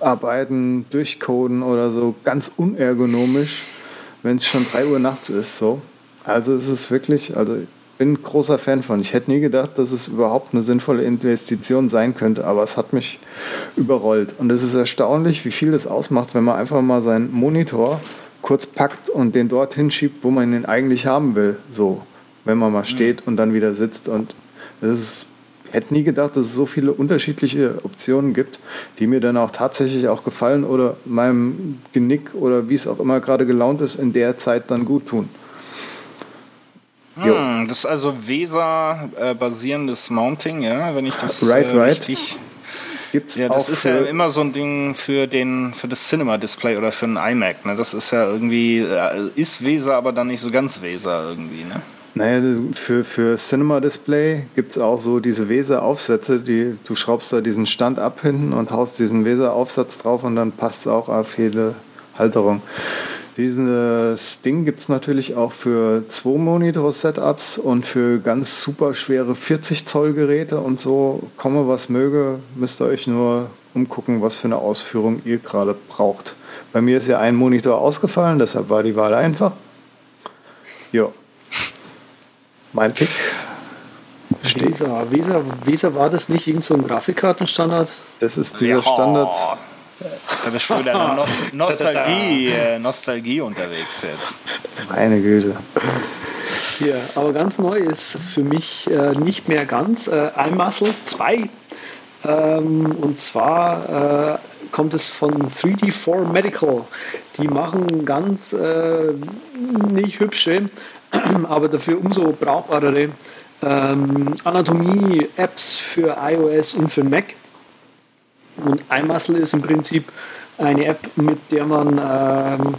abarbeiten, durchcoden oder so, ganz unergonomisch, wenn es schon 3 Uhr nachts ist. So. Also es ist wirklich, also ich bin ein großer Fan von. Ich hätte nie gedacht, dass es überhaupt eine sinnvolle Investition sein könnte, aber es hat mich überrollt. Und es ist erstaunlich, wie viel das ausmacht, wenn man einfach mal seinen Monitor kurz packt und den dorthin schiebt, wo man ihn eigentlich haben will. So, wenn man mal steht und dann wieder sitzt. Und es ist ich hätte nie gedacht, dass es so viele unterschiedliche Optionen gibt, die mir dann auch tatsächlich auch gefallen oder meinem Genick oder wie es auch immer gerade gelaunt ist, in der Zeit dann gut tun. Hm, das ist also Weser-basierendes Mounting, ja, wenn ich das Right, äh, right. richtig. Gibt's Ja, das ist ja immer so ein Ding für den für das Cinema-Display oder für ein iMac. Ne? Das ist ja irgendwie äh, ist Weser, aber dann nicht so ganz Weser irgendwie. Ne? Naja, für, für Cinema Display gibt es auch so diese Weser-Aufsätze, die, du schraubst da diesen Stand ab hinten und haust diesen Weser-Aufsatz drauf und dann passt es auch auf jede Halterung. Dieses Ding gibt es natürlich auch für zwei Monitor-Setups und für ganz super schwere 40 Zoll Geräte und so. Komme was möge, müsst ihr euch nur umgucken, was für eine Ausführung ihr gerade braucht. Bei mir ist ja ein Monitor ausgefallen, deshalb war die Wahl einfach. Jo. Mein Pick. Weser, Weser, Weser war das nicht irgend so ein Grafikkartenstandard? Das ist dieser Standard. Da bist du wieder Nos Nostalgie, äh, Nostalgie unterwegs jetzt. Meine Güte. Ja, aber ganz neu ist für mich äh, nicht mehr ganz äh, iMuscle 2. Ähm, und zwar äh, kommt es von 3D4 Medical. Die machen ganz äh, nicht hübsche, aber dafür umso brauchbarere ähm, Anatomie-Apps für iOS und für Mac. Und iMuscle ist im Prinzip eine App, mit der man ähm,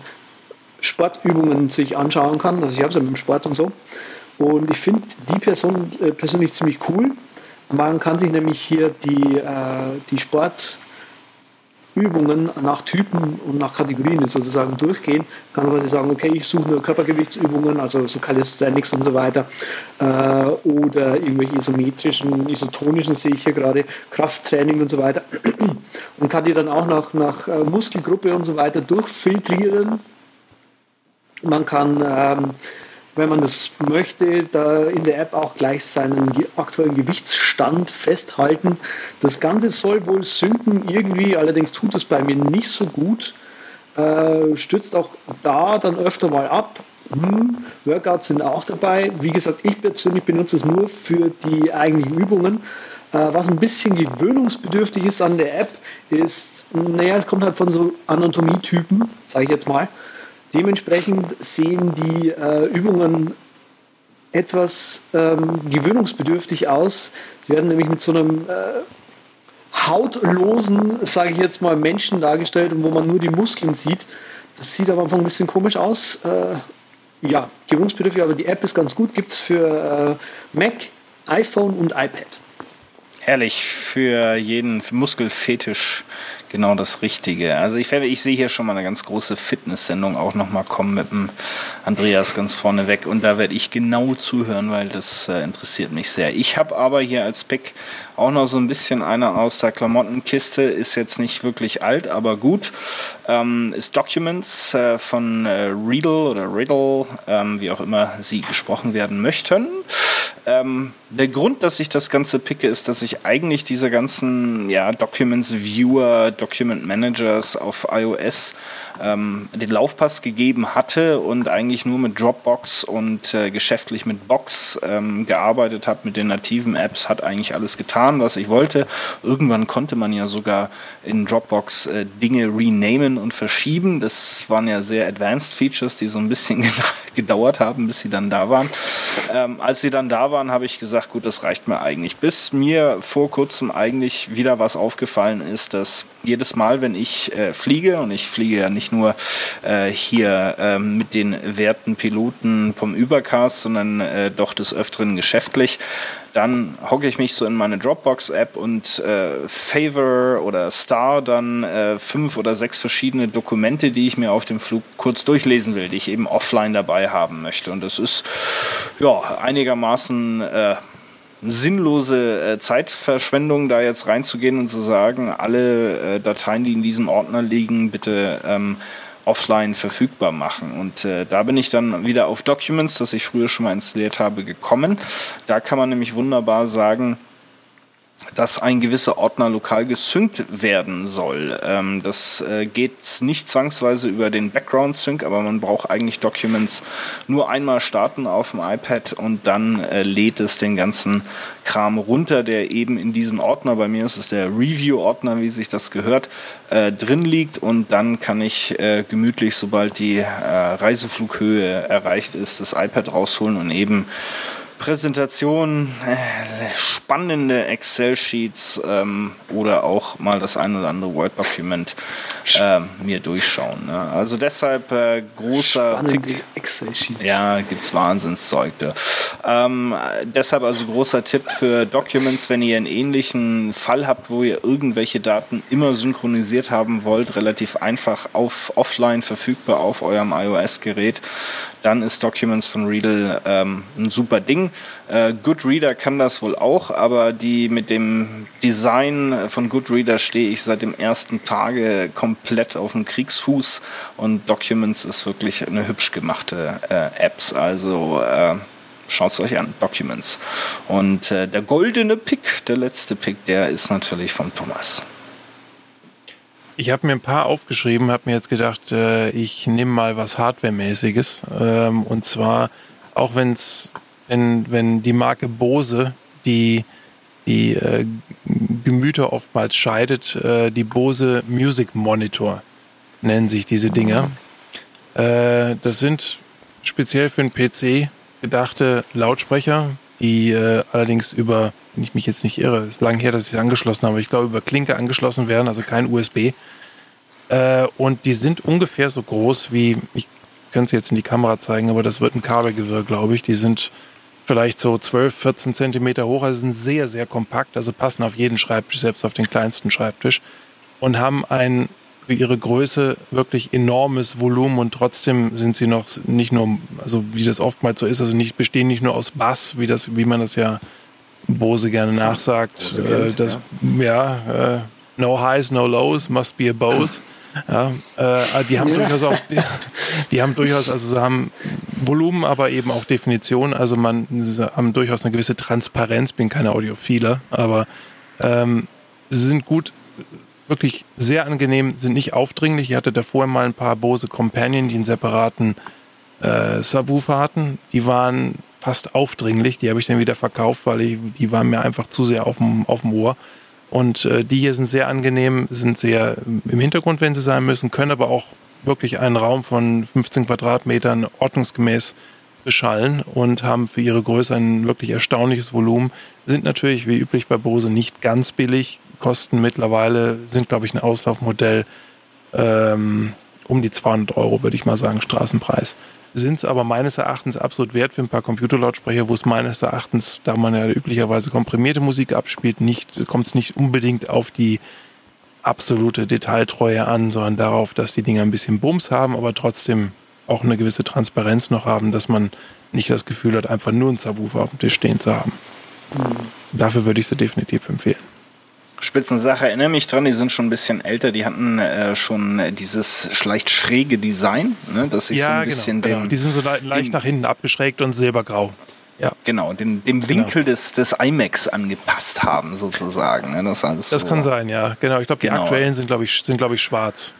Sportübungen sich anschauen kann. Also ich habe es ja mit dem Sport und so. Und ich finde die Person äh, persönlich ziemlich cool. Man kann sich nämlich hier die, äh, die Sportübungen nach Typen und nach Kategorien sozusagen durchgehen. Kann quasi sagen, okay, ich suche nur Körpergewichtsübungen, also so Calisthenics und so weiter. Äh, oder irgendwelche isometrischen, isotonischen sehe ich hier gerade, Krafttraining und so weiter. Und kann die dann auch nach, nach äh, Muskelgruppe und so weiter durchfiltrieren man kann, ähm, wenn man das möchte, da in der App auch gleich seinen aktuellen Gewichtsstand festhalten. Das Ganze soll wohl synken irgendwie, allerdings tut es bei mir nicht so gut. Äh, stützt auch da dann öfter mal ab. Hm, Workouts sind auch dabei. Wie gesagt, ich persönlich benutze es nur für die eigentlichen Übungen. Äh, was ein bisschen gewöhnungsbedürftig ist an der App, ist, naja, es kommt halt von so Anatomietypen, sage ich jetzt mal. Dementsprechend sehen die äh, Übungen etwas ähm, gewöhnungsbedürftig aus. Sie werden nämlich mit so einem äh, hautlosen, sage ich jetzt mal, Menschen dargestellt, wo man nur die Muskeln sieht. Das sieht am Anfang ein bisschen komisch aus. Äh, ja, gewöhnungsbedürftig, aber die App ist ganz gut. Gibt es für äh, Mac, iPhone und iPad. Herrlich für jeden Muskelfetisch genau das Richtige. Also ich, ich sehe hier schon mal eine ganz große Fitness-Sendung auch nochmal kommen mit dem Andreas ganz vorne weg und da werde ich genau zuhören, weil das äh, interessiert mich sehr. Ich habe aber hier als Pick auch noch so ein bisschen einer aus der Klamottenkiste, ist jetzt nicht wirklich alt, aber gut. Ähm, ist Documents äh, von äh, Riddle oder Riddle, ähm, wie auch immer sie gesprochen werden möchten. Ähm, der Grund, dass ich das Ganze picke, ist, dass ich eigentlich diese ganzen ja, Documents Viewer, Document Managers auf iOS ähm, den Laufpass gegeben hatte und eigentlich nur mit Dropbox und äh, geschäftlich mit Box ähm, gearbeitet habe, mit den nativen Apps, hat eigentlich alles getan, was ich wollte. Irgendwann konnte man ja sogar in Dropbox äh, Dinge renamen und verschieben. Das waren ja sehr advanced Features, die so ein bisschen gedauert haben, bis sie dann da waren. Ähm, als sie dann da waren, habe ich gesagt, gut, das reicht mir eigentlich. Bis mir vor kurzem eigentlich wieder was aufgefallen ist, dass jedes Mal, wenn ich äh, fliege, und ich fliege ja nicht nur äh, hier äh, mit den werten Piloten vom Übercast, sondern äh, doch des Öfteren geschäftlich, dann hocke ich mich so in meine Dropbox-App und äh, Favor oder Star dann äh, fünf oder sechs verschiedene Dokumente, die ich mir auf dem Flug kurz durchlesen will, die ich eben offline dabei haben möchte. Und das ist ja einigermaßen äh, sinnlose äh, Zeitverschwendung, da jetzt reinzugehen und zu sagen, alle äh, Dateien, die in diesem Ordner liegen, bitte ähm, offline verfügbar machen. Und äh, da bin ich dann wieder auf Documents, das ich früher schon mal installiert habe, gekommen. Da kann man nämlich wunderbar sagen, dass ein gewisser Ordner lokal gesynkt werden soll. Ähm, das äh, geht nicht zwangsweise über den Background Sync, aber man braucht eigentlich Documents nur einmal starten auf dem iPad und dann äh, lädt es den ganzen Kram runter, der eben in diesem Ordner, bei mir ist es der Review-Ordner, wie sich das gehört, äh, drin liegt und dann kann ich äh, gemütlich, sobald die äh, Reiseflughöhe erreicht ist, das iPad rausholen und eben Präsentation, äh, spannende Excel-Sheets ähm, oder auch mal das ein oder andere Word-Dokument äh, mir durchschauen. Ne? Also deshalb äh, großer Spannende Excel-Sheets. Ja, gibt's Wahnsinnszeug. Da. Ähm, deshalb also großer Tipp für Documents, wenn ihr einen ähnlichen Fall habt, wo ihr irgendwelche Daten immer synchronisiert haben wollt, relativ einfach auf offline verfügbar auf eurem iOS-Gerät, dann ist Documents von Readle ähm, ein super Ding. Äh, Goodreader kann das wohl auch, aber die mit dem Design von Goodreader stehe ich seit dem ersten Tage komplett auf dem Kriegsfuß und Documents ist wirklich eine hübsch gemachte äh, Apps. Also äh, schaut es euch an, Documents. Und äh, der goldene Pick, der letzte Pick, der ist natürlich von Thomas. Ich habe mir ein paar aufgeschrieben, habe mir jetzt gedacht, äh, ich nehme mal was Hardware-mäßiges. Ähm, und zwar, auch wenn's, wenn, wenn die Marke Bose die, die äh, Gemüter oftmals scheidet, äh, die Bose Music Monitor nennen sich diese Dinger. Äh, das sind speziell für den PC gedachte Lautsprecher, die äh, allerdings über, wenn ich mich jetzt nicht irre, ist lang her, dass ich sie angeschlossen habe, ich glaube über Klinke angeschlossen werden, also kein USB. Äh, und die sind ungefähr so groß wie, ich könnte sie jetzt in die Kamera zeigen, aber das wird ein Kabelgewirr, glaube ich. Die sind vielleicht so 12, 14 Zentimeter hoch, also sind sehr, sehr kompakt, also passen auf jeden Schreibtisch, selbst auf den kleinsten Schreibtisch und haben ein für ihre Größe wirklich enormes Volumen und trotzdem sind sie noch nicht nur, also wie das oftmals so ist, also nicht bestehen nicht nur aus Bass, wie das, wie man das ja Bose gerne nachsagt. Bose äh, das, ja, ja äh, no highs, no lows, must be a Bose. Ja, äh, die haben ja. durchaus auch, die, die, haben durchaus, also sie haben Volumen, aber eben auch Definition. Also man, sie haben durchaus eine gewisse Transparenz. Bin keine Audiophiler, aber ähm, sie sind gut wirklich sehr angenehm, sind nicht aufdringlich. Ich hatte davor mal ein paar Bose Companion, die einen separaten äh, Subwoofer hatten. Die waren fast aufdringlich. Die habe ich dann wieder verkauft, weil ich, die waren mir einfach zu sehr auf dem, auf dem Ohr. Und äh, die hier sind sehr angenehm, sind sehr im Hintergrund, wenn sie sein müssen, können aber auch wirklich einen Raum von 15 Quadratmetern ordnungsgemäß beschallen und haben für ihre Größe ein wirklich erstaunliches Volumen. Sind natürlich wie üblich bei Bose nicht ganz billig, kosten mittlerweile, sind glaube ich ein Auslaufmodell ähm, um die 200 Euro, würde ich mal sagen, Straßenpreis. Sind es aber meines Erachtens absolut wert für ein paar Computerlautsprecher, wo es meines Erachtens, da man ja üblicherweise komprimierte Musik abspielt, nicht, kommt es nicht unbedingt auf die absolute Detailtreue an, sondern darauf, dass die Dinger ein bisschen Bums haben, aber trotzdem auch eine gewisse Transparenz noch haben, dass man nicht das Gefühl hat, einfach nur einen Subwoofer auf dem Tisch stehen zu haben. Mhm. Dafür würde ich sie definitiv empfehlen. Spitzensache, erinnere mich dran, die sind schon ein bisschen älter, die hatten äh, schon dieses leicht schräge Design, ne, dass sich ja, so ein genau, bisschen genau. dem, Die sind so leicht dem, nach hinten abgeschrägt und silbergrau. Ja. Genau, dem, dem genau. Winkel genau. des, des IMAX angepasst haben, sozusagen. Ne? Das, das so kann sein, ja. Genau. Ich glaube, die genau. aktuellen sind, glaube ich, sind, glaube ich, schwarz.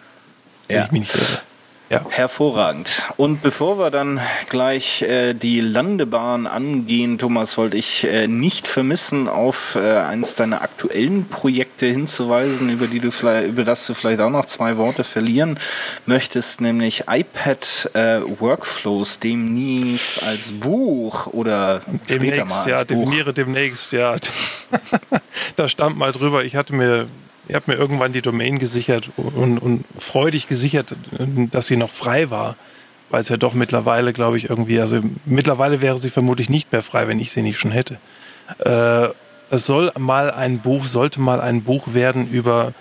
Ja. Ich mich nicht irre. Ja. Hervorragend. Und bevor wir dann gleich äh, die Landebahn angehen, Thomas, wollte ich äh, nicht vermissen, auf äh, eines deiner aktuellen Projekte hinzuweisen, über die du vielleicht, über das du vielleicht auch noch zwei Worte verlieren möchtest, nämlich iPad äh, Workflows demnächst als Buch oder demnächst, später mal als ja, Buch. definiere demnächst, ja. da stand mal drüber. Ich hatte mir Ihr habt mir irgendwann die Domain gesichert und, und freudig gesichert, dass sie noch frei war, weil es ja doch mittlerweile, glaube ich, irgendwie, also mittlerweile wäre sie vermutlich nicht mehr frei, wenn ich sie nicht schon hätte. Äh, es soll mal ein Buch, sollte mal ein Buch werden über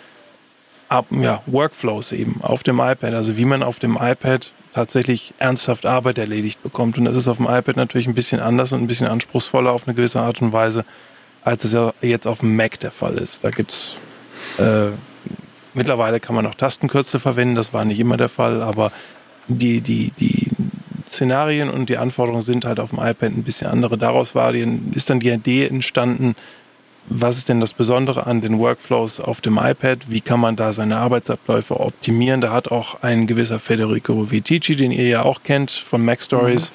ja, Workflows eben auf dem iPad, also wie man auf dem iPad tatsächlich ernsthaft Arbeit erledigt bekommt. Und das ist auf dem iPad natürlich ein bisschen anders und ein bisschen anspruchsvoller auf eine gewisse Art und Weise, als es ja jetzt auf dem Mac der Fall ist. Da gibt's äh, mittlerweile kann man auch Tastenkürzel verwenden, das war nicht immer der Fall, aber die, die, die Szenarien und die Anforderungen sind halt auf dem iPad ein bisschen andere. Daraus war die, ist dann die Idee entstanden, was ist denn das Besondere an den Workflows auf dem iPad? Wie kann man da seine Arbeitsabläufe optimieren? Da hat auch ein gewisser Federico Vitici, den ihr ja auch kennt von Mac Stories, mhm.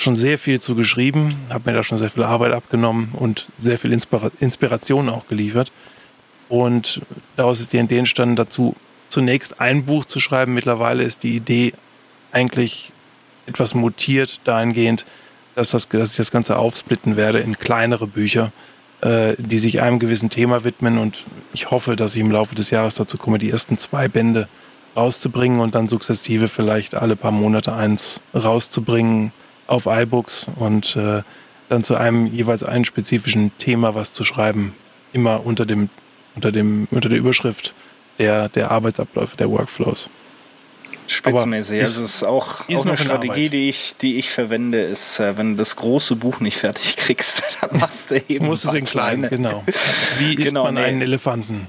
schon sehr viel zu geschrieben, hat mir da schon sehr viel Arbeit abgenommen und sehr viel Inspira Inspiration auch geliefert. Und daraus ist die Idee entstanden, dazu zunächst ein Buch zu schreiben. Mittlerweile ist die Idee eigentlich etwas mutiert dahingehend, dass, das, dass ich das Ganze aufsplitten werde in kleinere Bücher, äh, die sich einem gewissen Thema widmen. Und ich hoffe, dass ich im Laufe des Jahres dazu komme, die ersten zwei Bände rauszubringen und dann sukzessive vielleicht alle paar Monate eins rauszubringen auf iBooks und äh, dann zu einem jeweils einen spezifischen Thema was zu schreiben, immer unter dem unter, dem, unter der Überschrift der, der Arbeitsabläufe, der Workflows. Spitzenmäßig. Also es ist auch, ist auch eine Strategie, die ich, die ich verwende, ist, äh, wenn du das große Buch nicht fertig kriegst, dann machst du eben. Musst es in klein, genau. Wie isst genau, man nee. einen Elefanten?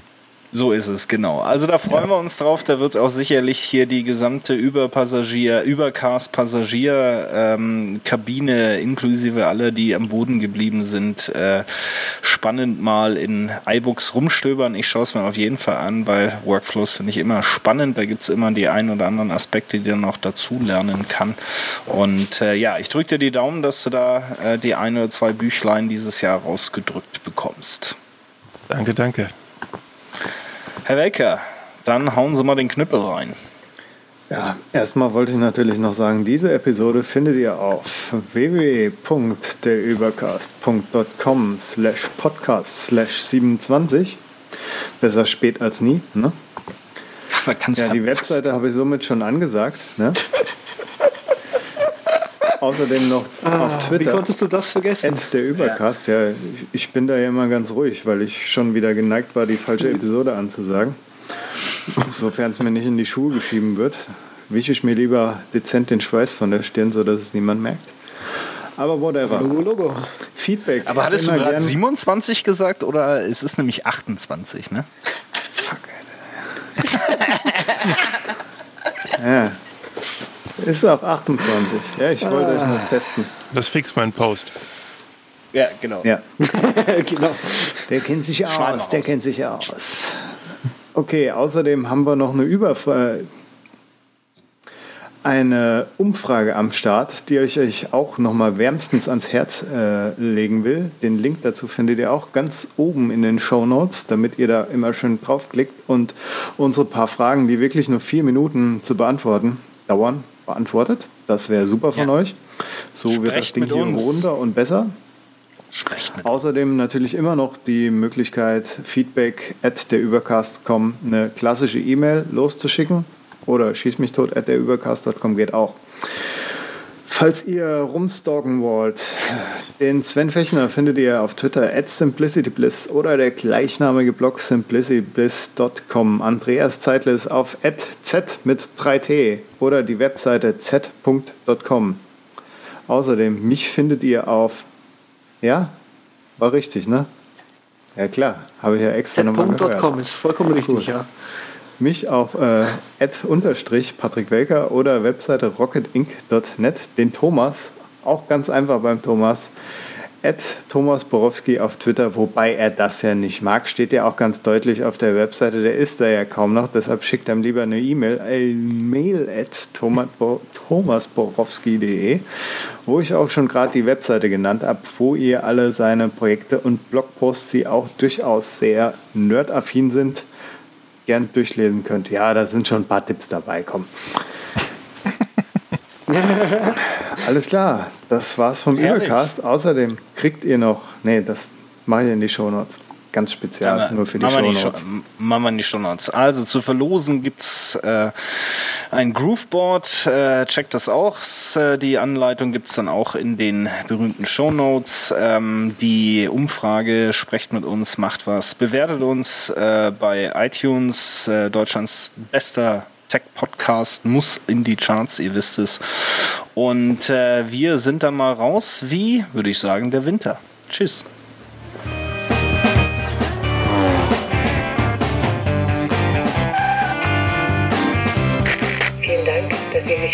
So ist es, genau. Also da freuen ja. wir uns drauf. Da wird auch sicherlich hier die gesamte Überpassagier, Übercast-Passagier-Kabine ähm, inklusive aller, die am Boden geblieben sind, äh, spannend mal in iBooks rumstöbern. Ich schaue es mir auf jeden Fall an, weil Workflows finde ich immer spannend. Da gibt es immer die ein oder anderen Aspekte, die man noch dazu lernen kann. Und äh, ja, ich drücke dir die Daumen, dass du da äh, die ein oder zwei Büchlein dieses Jahr rausgedrückt bekommst. Danke, danke. Herr Welker, dann hauen Sie mal den Knüppel rein. Ja, erstmal wollte ich natürlich noch sagen, diese Episode findet ihr auf www.derübercast.com slash podcast slash 27. Besser spät als nie, ne? ja, die Webseite habe ich somit schon angesagt, ne? Außerdem noch ah, auf Twitter. Wie konntest du das vergessen? der Übercast. Ja. ja, ich bin da ja immer ganz ruhig, weil ich schon wieder geneigt war, die falsche Episode anzusagen. Sofern es mir nicht in die Schuhe geschrieben wird, wische ich mir lieber dezent den Schweiß von der Stirn, sodass es niemand merkt. Aber whatever. Logo, Logo. Feedback. Aber hattest du gerade 27 gesagt oder es ist nämlich 28, ne? Fuck, Alter. ja. Ist auch 28. Ja, ich wollte ah. euch nur testen. Das fix mein Post. Ja, genau. Ja. genau. Der kennt sich aus, der kennt sich aus. Okay, außerdem haben wir noch eine Überfrage eine Umfrage am Start, die ich euch auch nochmal wärmstens ans Herz äh, legen will. Den Link dazu findet ihr auch ganz oben in den Show Notes, damit ihr da immer schön draufklickt und unsere paar Fragen, die wirklich nur vier Minuten zu beantworten dauern, beantwortet. Das wäre super von ja. euch. So Sprecht wird das Ding hier uns. runder und besser. Außerdem uns. natürlich immer noch die Möglichkeit, Feedback at derübercast.com eine klassische E-Mail loszuschicken. Oder schieß mich tot at derübercast.com geht auch. Falls ihr rumstalken wollt, den Sven Fechner findet ihr auf Twitter at simplicitybliss oder der gleichnamige Blog simplicitybliss.com. Andreas Zeitle ist auf at z mit 3t oder die Webseite z.com. Außerdem, mich findet ihr auf, ja, war richtig, ne? Ja klar, habe ich ja extra nochmal gehört. z.com ist vollkommen richtig, cool. ja mich auf äh, Patrick Welker oder Webseite rocketinc.net, den Thomas, auch ganz einfach beim Thomas, at Thomas Borowski auf Twitter, wobei er das ja nicht mag, steht ja auch ganz deutlich auf der Webseite, der ist da ja kaum noch, deshalb schickt er ihm lieber eine E-Mail, ein Mail at thomasborowski.de, wo ich auch schon gerade die Webseite genannt habe, wo ihr alle seine Projekte und Blogposts, die auch durchaus sehr nerdaffin sind, gern durchlesen könnt. Ja, da sind schon ein paar Tipps dabei. Komm. Alles klar, das war's vom Übercast. Außerdem kriegt ihr noch, nee, das mache ich in die Shownotes. Ganz speziell, ja, nur für die Shownotes. Machen wir in die Shownotes. Also zu verlosen gibt es äh, ein Grooveboard. Äh, checkt das auch. Äh, die Anleitung gibt es dann auch in den berühmten Shownotes. Ähm, die Umfrage, sprecht mit uns, macht was, bewertet uns äh, bei iTunes, äh, Deutschlands bester Tech-Podcast muss in die Charts, ihr wisst es. Und äh, wir sind dann mal raus, wie, würde ich sagen, der Winter. Tschüss.